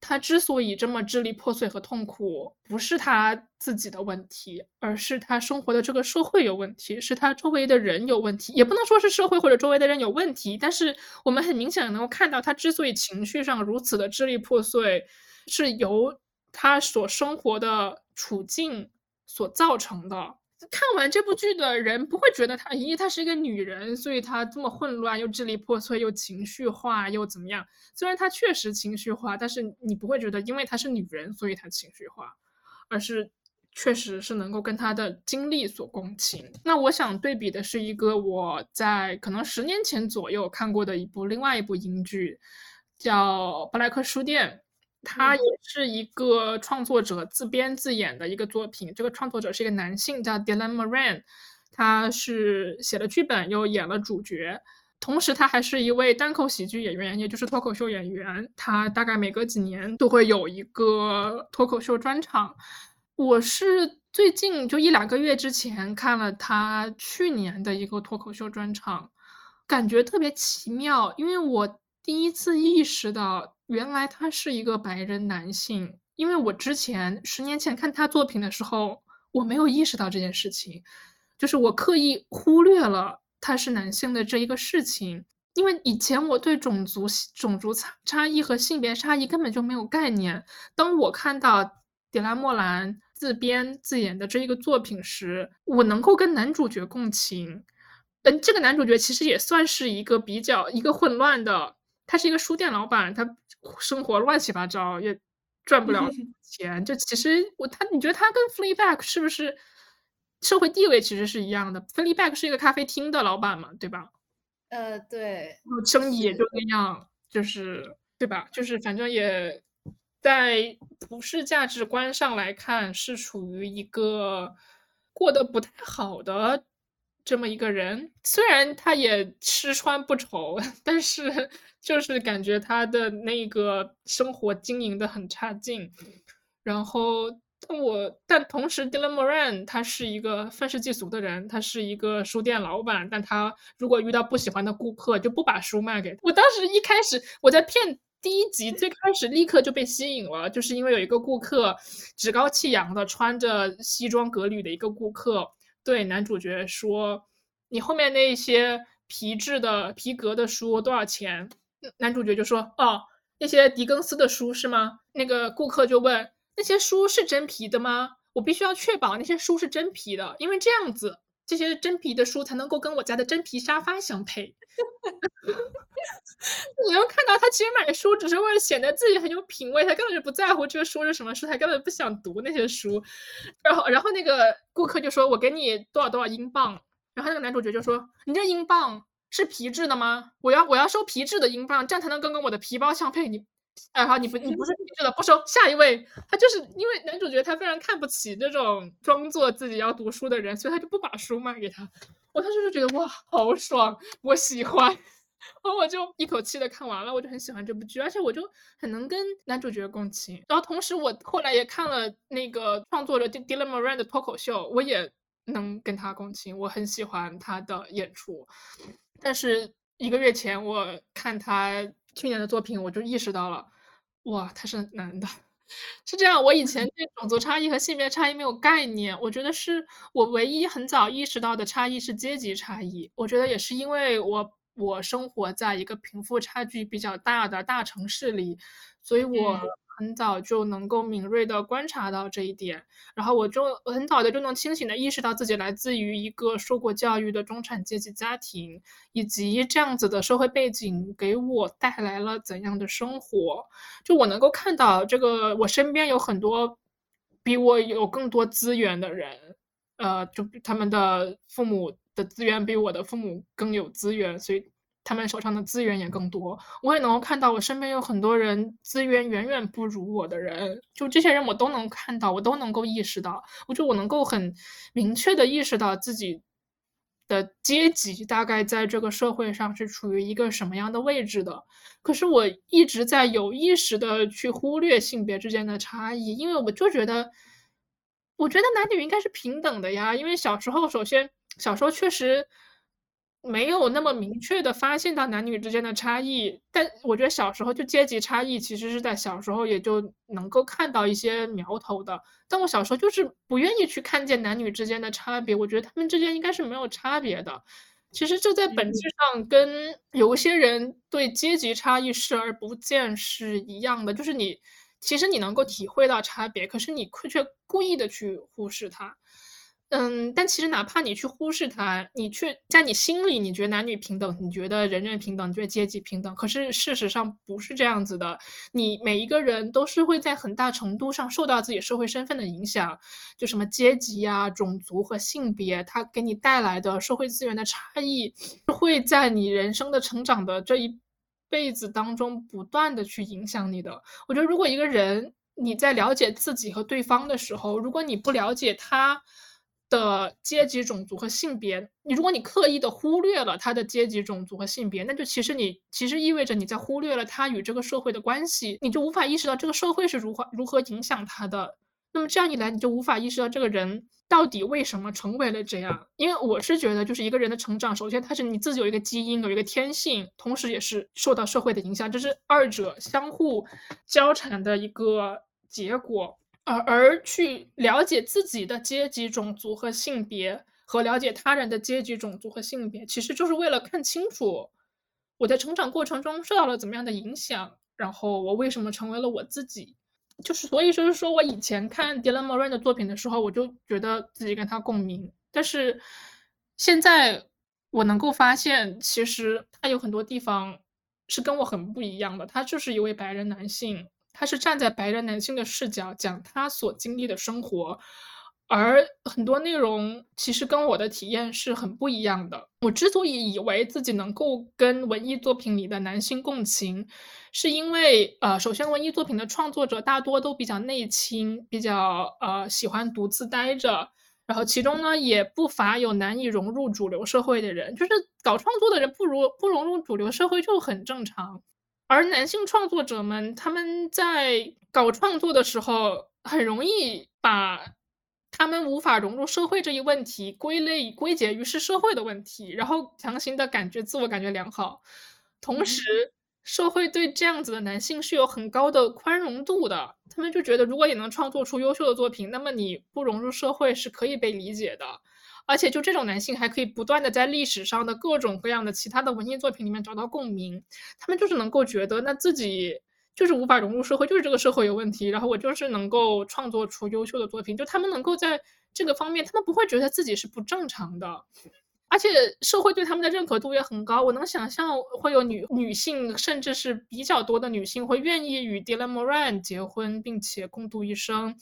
她之所以这么支离破碎和痛苦，不是她自己的问题，而是她生活的这个社会有问题，是她周围的人有问题。也不能说是社会或者周围的人有问题，但是我们很明显能够看到，她之所以情绪上如此的支离破碎，是由她所生活的处境所造成的。看完这部剧的人不会觉得她，咦，她是一个女人，所以她这么混乱，又支离破碎，又情绪化，又怎么样？虽然她确实情绪化，但是你不会觉得，因为她是女人，所以她情绪化，而是确实是能够跟她的经历所共情。那我想对比的是一个我在可能十年前左右看过的一部另外一部英剧，叫《布莱克书店》。他也是一个创作者自编自演的一个作品。这个创作者是一个男性，叫 Dylan Moran，他是写了剧本又演了主角，同时他还是一位单口喜剧演员，也就是脱口秀演员。他大概每隔几年都会有一个脱口秀专场。我是最近就一两个月之前看了他去年的一个脱口秀专场，感觉特别奇妙，因为我第一次意识到。原来他是一个白人男性，因为我之前十年前看他作品的时候，我没有意识到这件事情，就是我刻意忽略了他是男性的这一个事情，因为以前我对种族种族差差异和性别差异根本就没有概念。当我看到迪拉莫兰自编自演的这一个作品时，我能够跟男主角共情。嗯，这个男主角其实也算是一个比较一个混乱的，他是一个书店老板，他。生活乱七八糟，也赚不了 钱。就其实我他，你觉得他跟 Fleabag 是不是社会地位其实是一样的？Fleabag 是一个咖啡厅的老板嘛，对吧？呃，对。生意也就那样，就是对吧？就是反正也在普世价值观上来看，是处于一个过得不太好的这么一个人。虽然他也吃穿不愁，但是就是感觉他的那个生活经营的很差劲。然后我，但同时，Dylan Moran 他是一个愤世嫉俗的人，他是一个书店老板，但他如果遇到不喜欢的顾客，就不把书卖给他。我当时一开始我在片。第一集最开始立刻就被吸引了，就是因为有一个顾客趾高气扬的穿着西装革履的一个顾客对男主角说：“你后面那一些皮质的皮革的书多少钱？”男主角就说：“哦，那些狄更斯的书是吗？”那个顾客就问：“那些书是真皮的吗？我必须要确保那些书是真皮的，因为这样子这些真皮的书才能够跟我家的真皮沙发相配。”你能看到他其实买书只是为了显得自己很有品味，他根本就不在乎这个书是什么书，他根本不想读那些书。然后，然后那个顾客就说：“我给你多少多少英镑。”然后那个男主角就说：“你这英镑是皮质的吗？我要我要收皮质的英镑，这样才能跟跟我的皮包相配。”你，哎好，你不你不是皮质的，不收。下一位，他就是因为男主角他非常看不起这种装作自己要读书的人，所以他就不把书卖给他。我当时就觉得哇，好爽，我喜欢。然后我就一口气的看完了，我就很喜欢这部剧，而且我就很能跟男主角共情。然后同时，我后来也看了那个创作者 Dylan Moran 的脱口秀，我也能跟他共情，我很喜欢他的演出。但是一个月前我看他去年的作品，我就意识到了，哇，他是男的。是这样，我以前对种族差异和性别差异没有概念，我觉得是我唯一很早意识到的差异是阶级差异。我觉得也是因为我。我生活在一个贫富差距比较大的大城市里，所以我很早就能够敏锐地观察到这一点，然后我就很早的就能清醒地意识到自己来自于一个受过教育的中产阶级家庭，以及这样子的社会背景给我带来了怎样的生活。就我能够看到这个，我身边有很多比我有更多资源的人，呃，就他们的父母。的资源比我的父母更有资源，所以他们手上的资源也更多。我也能够看到我身边有很多人资源远远不如我的人，就这些人我都能看到，我都能够意识到。我觉得我能够很明确的意识到自己的阶级大概在这个社会上是处于一个什么样的位置的。可是我一直在有意识的去忽略性别之间的差异，因为我就觉得，我觉得男女应该是平等的呀。因为小时候首先。小时候确实没有那么明确的发现到男女之间的差异，但我觉得小时候就阶级差异其实是在小时候也就能够看到一些苗头的。但我小时候就是不愿意去看见男女之间的差别，我觉得他们之间应该是没有差别的。其实这在本质上跟有一些人对阶级差异视而不见是一样的，就是你其实你能够体会到差别，可是你却故意的去忽视它。嗯，但其实哪怕你去忽视它，你去在你心里，你觉得男女平等，你觉得人人平等，你觉得阶级平等，可是事实上不是这样子的。你每一个人都是会在很大程度上受到自己社会身份的影响，就什么阶级呀、种族和性别，它给你带来的社会资源的差异，会在你人生的成长的这一辈子当中不断的去影响你的。我觉得，如果一个人你在了解自己和对方的时候，如果你不了解他。的阶级、种族和性别，你如果你刻意的忽略了他的阶级、种族和性别，那就其实你其实意味着你在忽略了他与这个社会的关系，你就无法意识到这个社会是如何如何影响他的。那么这样一来，你就无法意识到这个人到底为什么成为了这样。因为我是觉得，就是一个人的成长，首先他是你自己有一个基因，有一个天性，同时也是受到社会的影响，这是二者相互交缠的一个结果。而而去了解自己的阶级、种族和性别，和了解他人的阶级、种族和性别，其实就是为了看清楚我在成长过程中受到了怎么样的影响，然后我为什么成为了我自己。就是所以就是说我以前看 Dylan Moran 的作品的时候，我就觉得自己跟他共鸣，但是现在我能够发现，其实他有很多地方是跟我很不一样的。他就是一位白人男性。他是站在白人男性的视角讲他所经历的生活，而很多内容其实跟我的体验是很不一样的。我之所以以为自己能够跟文艺作品里的男性共情，是因为呃，首先文艺作品的创作者大多都比较内倾，比较呃喜欢独自待着。然后其中呢，也不乏有难以融入主流社会的人，就是搞创作的人不如不融入主流社会就很正常。而男性创作者们，他们在搞创作的时候，很容易把他们无法融入社会这一问题归类归结于是社会的问题，然后强行的感觉自我感觉良好，同时。社会对这样子的男性是有很高的宽容度的，他们就觉得如果也能创作出优秀的作品，那么你不融入社会是可以被理解的，而且就这种男性还可以不断的在历史上的各种各样的其他的文艺作品里面找到共鸣，他们就是能够觉得那自己就是无法融入社会，就是这个社会有问题，然后我就是能够创作出优秀的作品，就他们能够在这个方面，他们不会觉得自己是不正常的。而且社会对他们的认可度也很高，我能想象会有女女性，甚至是比较多的女性会愿意与 Dylan Moran 结婚，并且共度一生。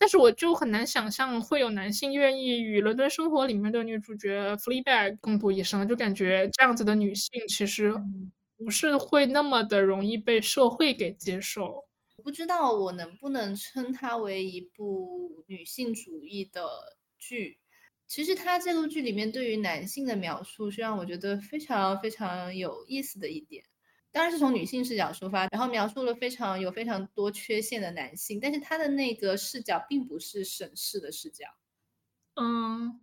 但是我就很难想象会有男性愿意与《伦敦生活》里面的女主角 Fleabag 共度一生，就感觉这样子的女性其实不是会那么的容易被社会给接受。我不知道我能不能称它为一部女性主义的剧。其实它这部剧里面对于男性的描述是让我觉得非常非常有意思的一点，当然是从女性视角出发，然后描述了非常有非常多缺陷的男性，但是他的那个视角并不是审视的视角，嗯，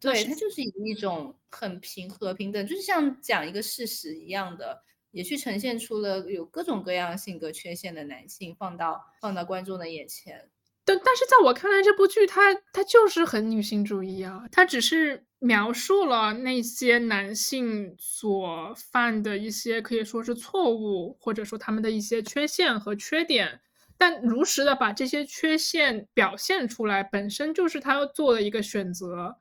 对他就是以一种很平和平等，就是像讲一个事实一样的，也去呈现出了有各种各样性格缺陷的男性放到放到观众的眼前。但但是在我看来，这部剧它它就是很女性主义啊，它只是描述了那些男性所犯的一些可以说是错误，或者说他们的一些缺陷和缺点，但如实的把这些缺陷表现出来，本身就是他要做的一个选择。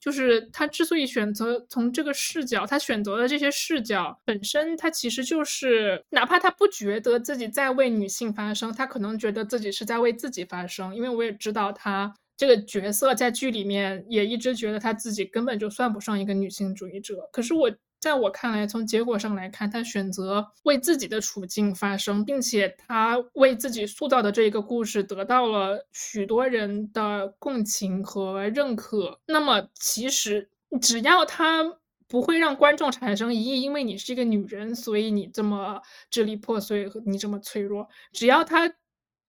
就是他之所以选择从这个视角，他选择的这些视角本身，他其实就是哪怕他不觉得自己在为女性发声，他可能觉得自己是在为自己发声。因为我也知道他这个角色在剧里面也一直觉得他自己根本就算不上一个女性主义者。可是我。在我看来，从结果上来看，他选择为自己的处境发声，并且他为自己塑造的这个故事得到了许多人的共情和认可。那么，其实只要他不会让观众产生疑义，因为你是一个女人，所以你这么支离破碎，你这么脆弱。只要他。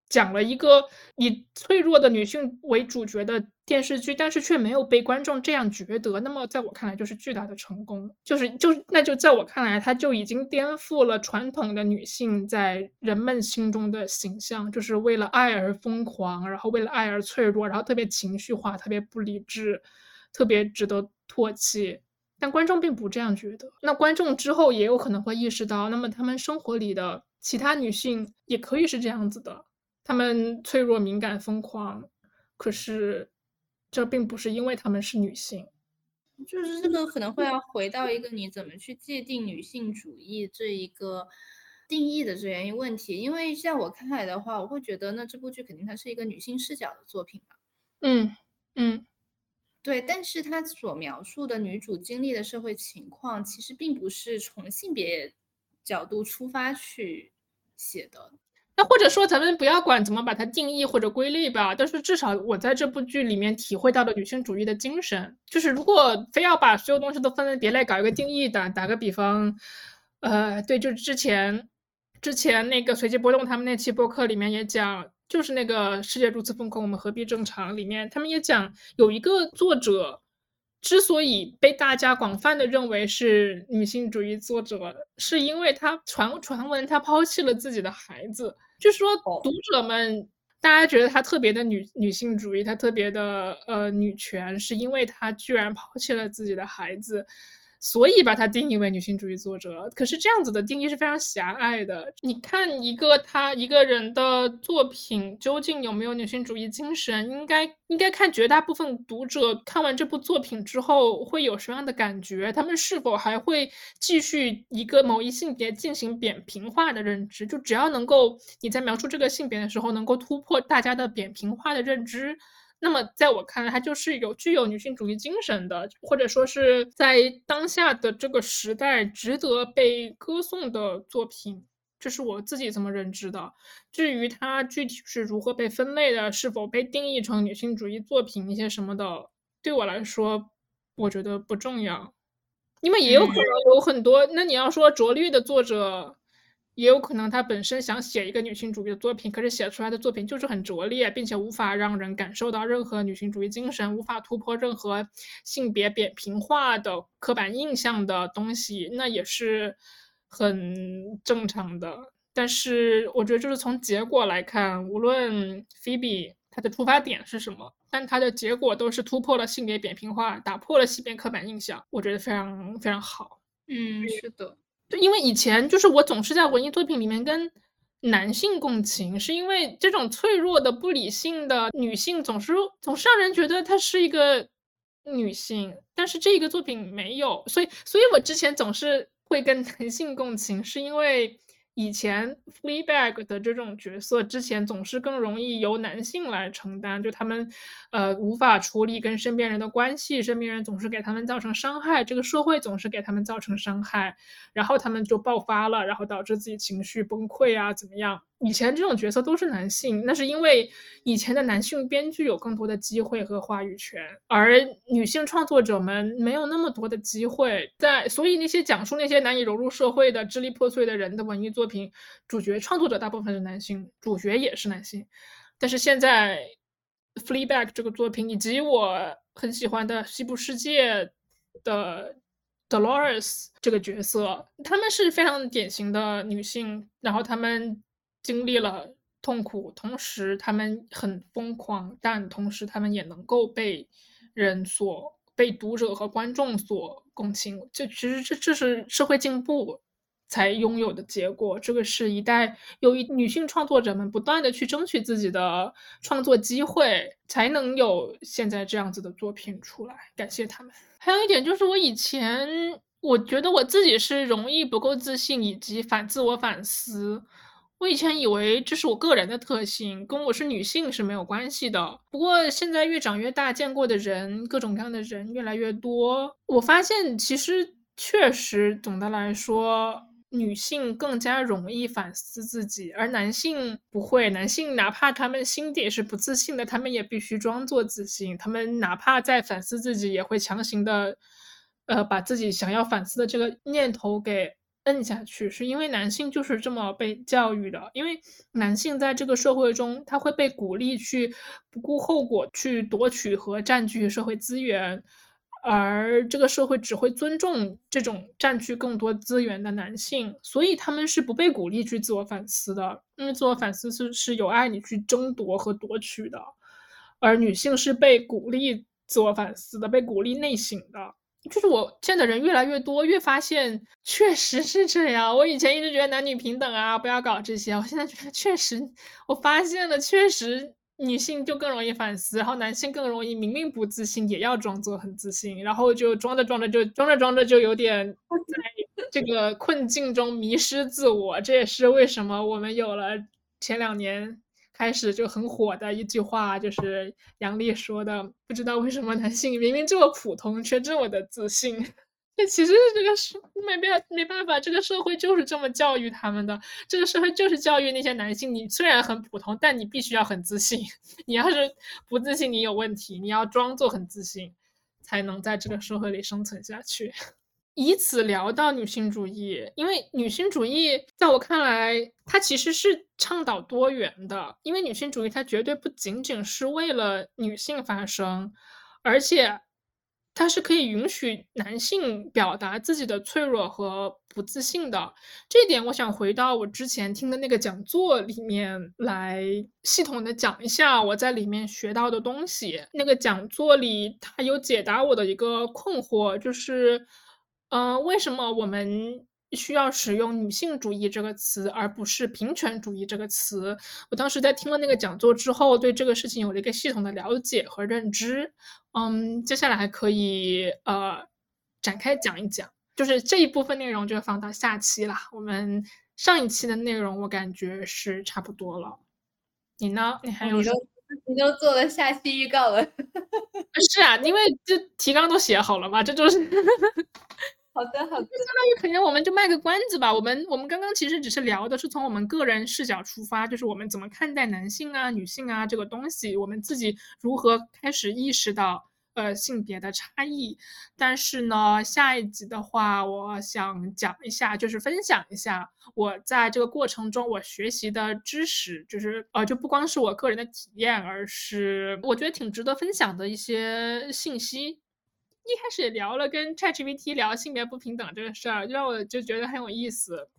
讲了一个以脆弱的女性为主角的电视剧，但是却没有被观众这样觉得，那么在我看来就是巨大的成功，就是就那就在我看来，它就已经颠覆了传统的女性在人们心中的形象，就是为了爱而疯狂，然后为了爱而脆弱，然后特别情绪化，特别不理智，特别值得唾弃。但观众并不这样觉得，那观众之后也有可能会意识到，那么他们生活里的其他女性也可以是这样子的。他们脆弱、敏感、疯狂，可是这并不是因为他们是女性。就是这个可能会要回到一个你怎么去界定女性主义这一个定义的这样一个问题。因为在我看来的话，我会觉得那这部剧肯定它是一个女性视角的作品嘛。嗯嗯，对。但是它所描述的女主经历的社会情况，其实并不是从性别角度出发去写的。那或者说，咱们不要管怎么把它定义或者归类吧，但是至少我在这部剧里面体会到的女性主义的精神，就是如果非要把所有东西都分门别类搞一个定义的，打个比方，呃，对，就是之前之前那个随机波动他们那期播客里面也讲，就是那个世界如此疯狂，我们何必正常里面，他们也讲有一个作者。之所以被大家广泛的认为是女性主义作者，是因为他传传闻他抛弃了自己的孩子。就是说，读者们大家觉得他特别的女女性主义，他特别的呃女权，是因为他居然抛弃了自己的孩子。所以把它定义为女性主义作者，可是这样子的定义是非常狭隘的。你看一个他一个人的作品究竟有没有女性主义精神，应该应该看绝大部分读者看完这部作品之后会有什么样的感觉，他们是否还会继续一个某一性别进行扁平化的认知？就只要能够你在描述这个性别的时候能够突破大家的扁平化的认知。那么在我看来，它就是有具有女性主义精神的，或者说是在当下的这个时代值得被歌颂的作品。这是我自己这么认知的。至于它具体是如何被分类的，是否被定义成女性主义作品一些什么的，对我来说，我觉得不重要。因为也有可能有很多，那你要说拙劣的作者。也有可能他本身想写一个女性主义的作品，可是写出来的作品就是很拙劣，并且无法让人感受到任何女性主义精神，无法突破任何性别扁平化的刻板印象的东西，那也是很正常的。但是我觉得，就是从结果来看，无论菲比她的出发点是什么，但她的结果都是突破了性别扁平化，打破了性别刻板印象，我觉得非常非常好。嗯，是的。就因为以前就是我总是在文艺作品里面跟男性共情，是因为这种脆弱的、不理性的女性总是总是让人觉得她是一个女性，但是这个作品没有，所以所以我之前总是会跟 男性共情，是因为。以前 Fleabag 的这种角色，之前总是更容易由男性来承担，就他们，呃，无法处理跟身边人的关系，身边人总是给他们造成伤害，这个社会总是给他们造成伤害，然后他们就爆发了，然后导致自己情绪崩溃啊，怎么样？以前这种角色都是男性，那是因为以前的男性编剧有更多的机会和话语权，而女性创作者们没有那么多的机会，在所以那些讲述那些难以融入社会的支离破碎的人的文艺作品，主角创作者大部分是男性，主角也是男性。但是现在《Fleabag》这个作品以及我很喜欢的《西部世界》的 Dolores 这个角色，他们是非常典型的女性，然后他们。经历了痛苦，同时他们很疯狂，但同时他们也能够被人所、被读者和观众所共情。就其实这这是社会进步才拥有的结果。这个是一代由于女性创作者们不断的去争取自己的创作机会，才能有现在这样子的作品出来。感谢他们。还有一点就是，我以前我觉得我自己是容易不够自信，以及反自我反思。我以前以为这是我个人的特性，跟我是女性是没有关系的。不过现在越长越大，见过的人各种各样的人越来越多，我发现其实确实总的来说，女性更加容易反思自己，而男性不会。男性哪怕他们心底是不自信的，他们也必须装作自信。他们哪怕在反思自己，也会强行的，呃，把自己想要反思的这个念头给。摁下去，是因为男性就是这么被教育的。因为男性在这个社会中，他会被鼓励去不顾后果去夺取和占据社会资源，而这个社会只会尊重这种占据更多资源的男性，所以他们是不被鼓励去自我反思的。因为自我反思是是有碍你去争夺和夺取的，而女性是被鼓励自我反思的，被鼓励内省的。就是我见的人越来越多，越发现确实是这样。我以前一直觉得男女平等啊，不要搞这些。我现在觉得确实，我发现了，确实女性就更容易反思，然后男性更容易明明不自信也要装作很自信，然后就装着装着就装着装着就有点 在这个困境中迷失自我。这也是为什么我们有了前两年。开始就很火的一句话，就是杨笠说的：“不知道为什么男性明明这么普通，却这么的自信。”这其实这个是没办没办法，这个社会就是这么教育他们的。这个社会就是教育那些男性，你虽然很普通，但你必须要很自信。你要是不自信，你有问题。你要装作很自信，才能在这个社会里生存下去。以此聊到女性主义，因为女性主义在我看来，它其实是倡导多元的。因为女性主义它绝对不仅仅是为了女性发声，而且它是可以允许男性表达自己的脆弱和不自信的。这一点，我想回到我之前听的那个讲座里面来，系统的讲一下我在里面学到的东西。那个讲座里，他有解答我的一个困惑，就是。嗯，为什么我们需要使用女性主义这个词，而不是平权主义这个词？我当时在听了那个讲座之后，对这个事情有了一个系统的了解和认知。嗯，接下来可以呃展开讲一讲，就是这一部分内容就放到下期啦。我们上一期的内容我感觉是差不多了。你呢？你还有？你都做了下期预告了。是啊，因为这提纲都写好了嘛，这就是。好的，好的。相当于可能我们就卖个关子吧。我们我们刚刚其实只是聊的是从我们个人视角出发，就是我们怎么看待男性啊、女性啊这个东西，我们自己如何开始意识到呃性别的差异。但是呢，下一集的话，我想讲一下，就是分享一下我在这个过程中我学习的知识，就是呃就不光是我个人的体验，而是我觉得挺值得分享的一些信息。一开始聊了跟 ChatGPT 聊性别不平等这个事儿，让我就觉得很有意思。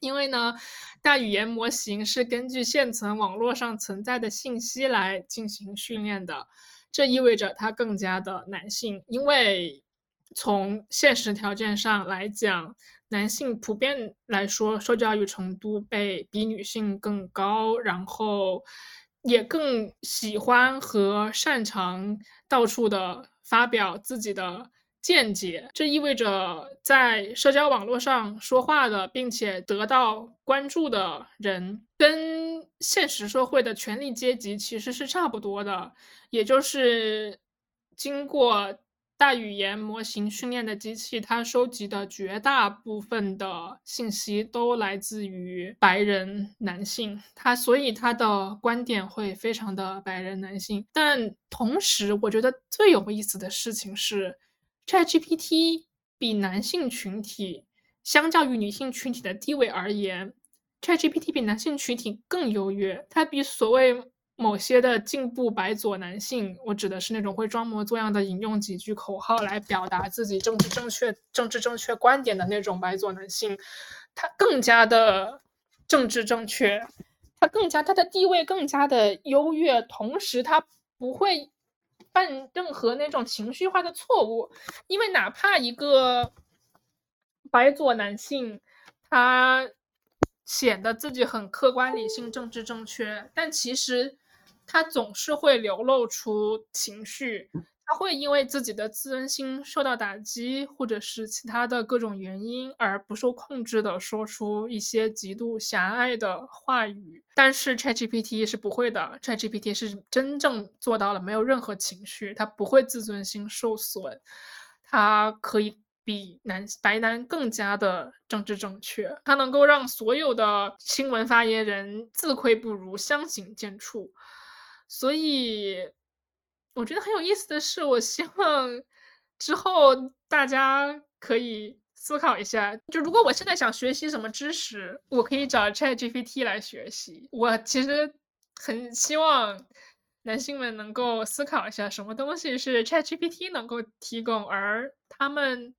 因为呢，大语言模型是根据现存网络上存在的信息来进行训练的，这意味着它更加的男性。因为从现实条件上来讲，男性普遍来说受教育程度被比女性更高，然后也更喜欢和擅长到处的。发表自己的见解，这意味着在社交网络上说话的，并且得到关注的人，跟现实社会的权力阶级其实是差不多的，也就是经过。大语言模型训练的机器，它收集的绝大部分的信息都来自于白人男性，他所以他的观点会非常的白人男性。但同时，我觉得最有意思的事情是，ChatGPT 比男性群体相较于女性群体的地位而言，ChatGPT 比男性群体更优越，它比所谓。某些的进步白左男性，我指的是那种会装模作样的引用几句口号来表达自己政治正确、政治正确观点的那种白左男性，他更加的政治正确，他更加他的地位更加的优越，同时他不会犯任何那种情绪化的错误，因为哪怕一个白左男性，他显得自己很客观、理性、政治正确，但其实。他总是会流露出情绪，他会因为自己的自尊心受到打击，或者是其他的各种原因而不受控制的说出一些极度狭隘的话语。但是 ChatGPT 是不会的，ChatGPT 是真正做到了没有任何情绪，他不会自尊心受损，他可以比男白男更加的政治正确，它能够让所有的新闻发言人自愧不如，相形见绌。所以，我觉得很有意思的是，我希望之后大家可以思考一下，就如果我现在想学习什么知识，我可以找 ChatGPT 来学习。我其实很希望男性们能够思考一下，什么东西是 ChatGPT 能够提供，而他们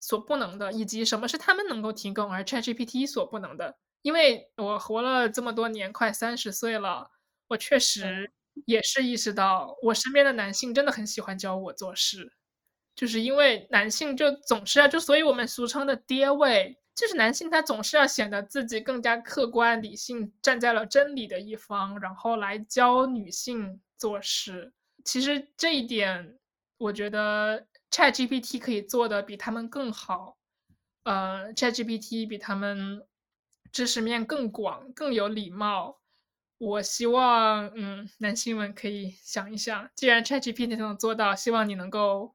所不能的，以及什么是他们能够提供而 ChatGPT 所不能的。因为我活了这么多年，快三十岁了。我确实也是意识到，我身边的男性真的很喜欢教我做事，就是因为男性就总是要就，所以我们俗称的爹味，就是男性他总是要显得自己更加客观理性，站在了真理的一方，然后来教女性做事。其实这一点，我觉得 ChatGPT 可以做的比他们更好，呃，ChatGPT 比他们知识面更广，更有礼貌。我希望，嗯，男性们可以想一想，既然 ChatGPT 能做到，希望你能够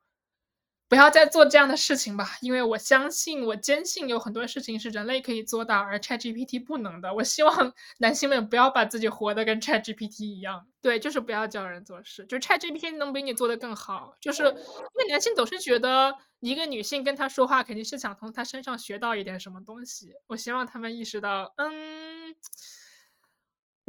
不要再做这样的事情吧。因为我相信，我坚信有很多事情是人类可以做到，而 ChatGPT 不能的。我希望 男性们不要把自己活得跟 ChatGPT 一样，对，就是不要教人做事。就 ChatGPT 能比你做的更好，就是因为男性总是觉得一个女性跟他说话，肯定是想从他身上学到一点什么东西。我希望他们意识到，嗯。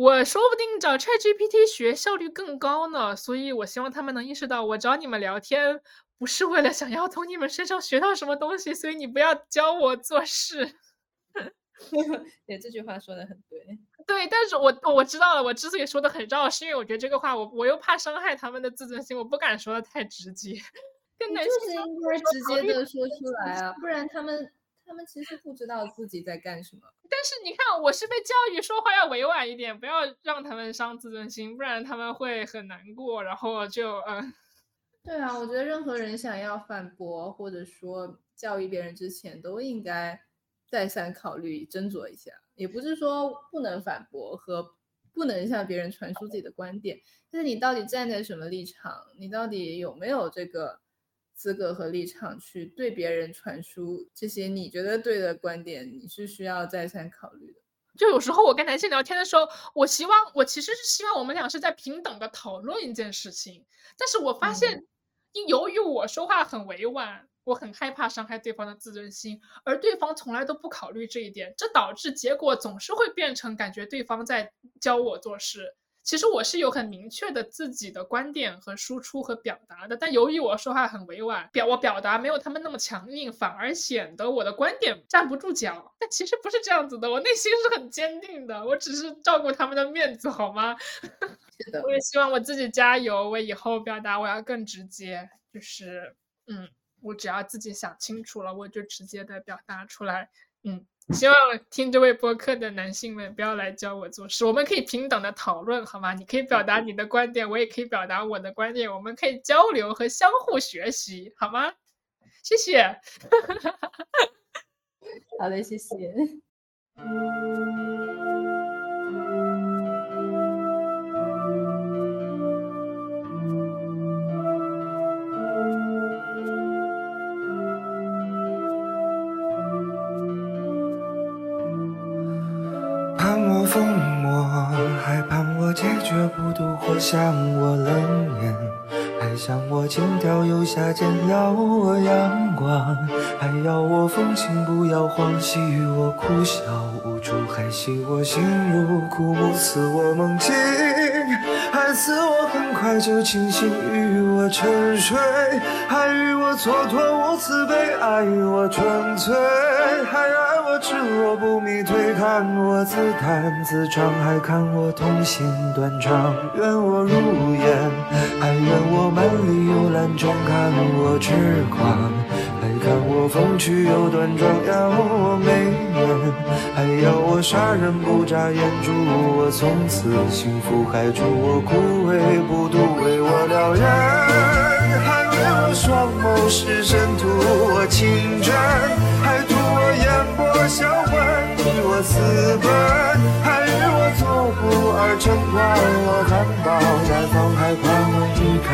我说不定找 ChatGPT 学效率更高呢，所以我希望他们能意识到，我找你们聊天不是为了想要从你们身上学到什么东西，所以你不要教我做事。对，这句话说的很对。对，但是我我知道了，我之所以说的很绕，是因为我觉得这个话，我我又怕伤害他们的自尊心，我不敢说的太直接。跟男就是应该直接的说出来啊，不然他们。他们其实不知道自己在干什么，但是你看，我是被教育说话要委婉一点，不要让他们伤自尊心，不然他们会很难过，然后就嗯。对啊，我觉得任何人想要反驳或者说教育别人之前，都应该再三考虑、斟酌一下。也不是说不能反驳和不能向别人传输自己的观点。但是你到底站在什么立场？你到底有没有这个资格和立场去对别人传输这些你觉得对的观点？你是需要再三考虑的。就有时候我跟男性聊天的时候，我希望我其实是希望我们俩是在平等的讨论一件事情，但是我发现，因由于我说话很委婉，我很害怕伤害对方的自尊心，而对方从来都不考虑这一点，这导致结果总是会变成感觉对方在教我做事。其实我是有很明确的自己的观点和输出和表达的，但由于我说话很委婉，表我表达没有他们那么强硬，反而显得我的观点站不住脚。但其实不是这样子的，我内心是很坚定的，我只是照顾他们的面子，好吗？是的，我也希望我自己加油，我以后表达我要更直接，就是嗯，我只要自己想清楚了，我就直接的表达出来，嗯。希望听这位播客的男性们不要来教我做事，我们可以平等的讨论，好吗？你可以表达你的观点，我也可以表达我的观点，我们可以交流和相互学习，好吗？谢谢。好的，谢谢。我坚决不渡或向我冷眼，还想我轻佻游侠间要我阳光，还要我风情不要慌，细雨我哭笑无助，还系我心如枯木，赐我梦境，还赐我很快就清醒，与我沉睡，还与我蹉跎无慈悲，爱我纯粹，赤裸不迷，推看我自弹自唱，还看我痛心断肠。愿我如烟，还愿我满里幽兰中看我痴狂，还看我风趣又端庄，要我美颜，还要我杀人不眨眼，祝我从此幸福，还祝我枯萎不渡，为我燎原，还为我双眸是神，图我情真，私奔，还与我作古而成狂。我含苞待放，还夸我欲盖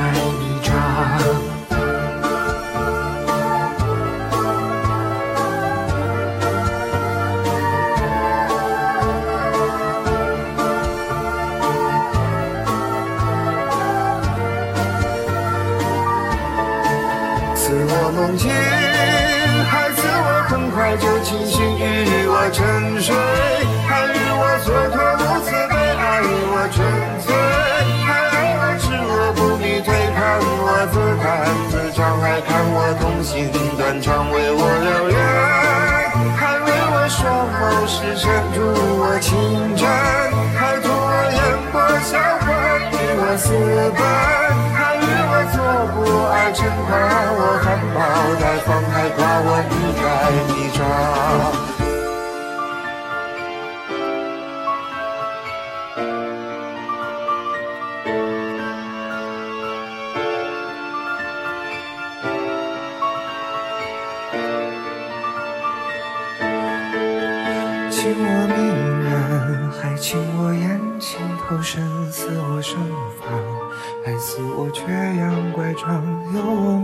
心断肠，为我燎原，还为我双眸失神，助我情真，还图我眼波销魂，与我私奔，还与我做不爱嗔，夸，我含苞待放，还夸我欲盖弥彰常有我。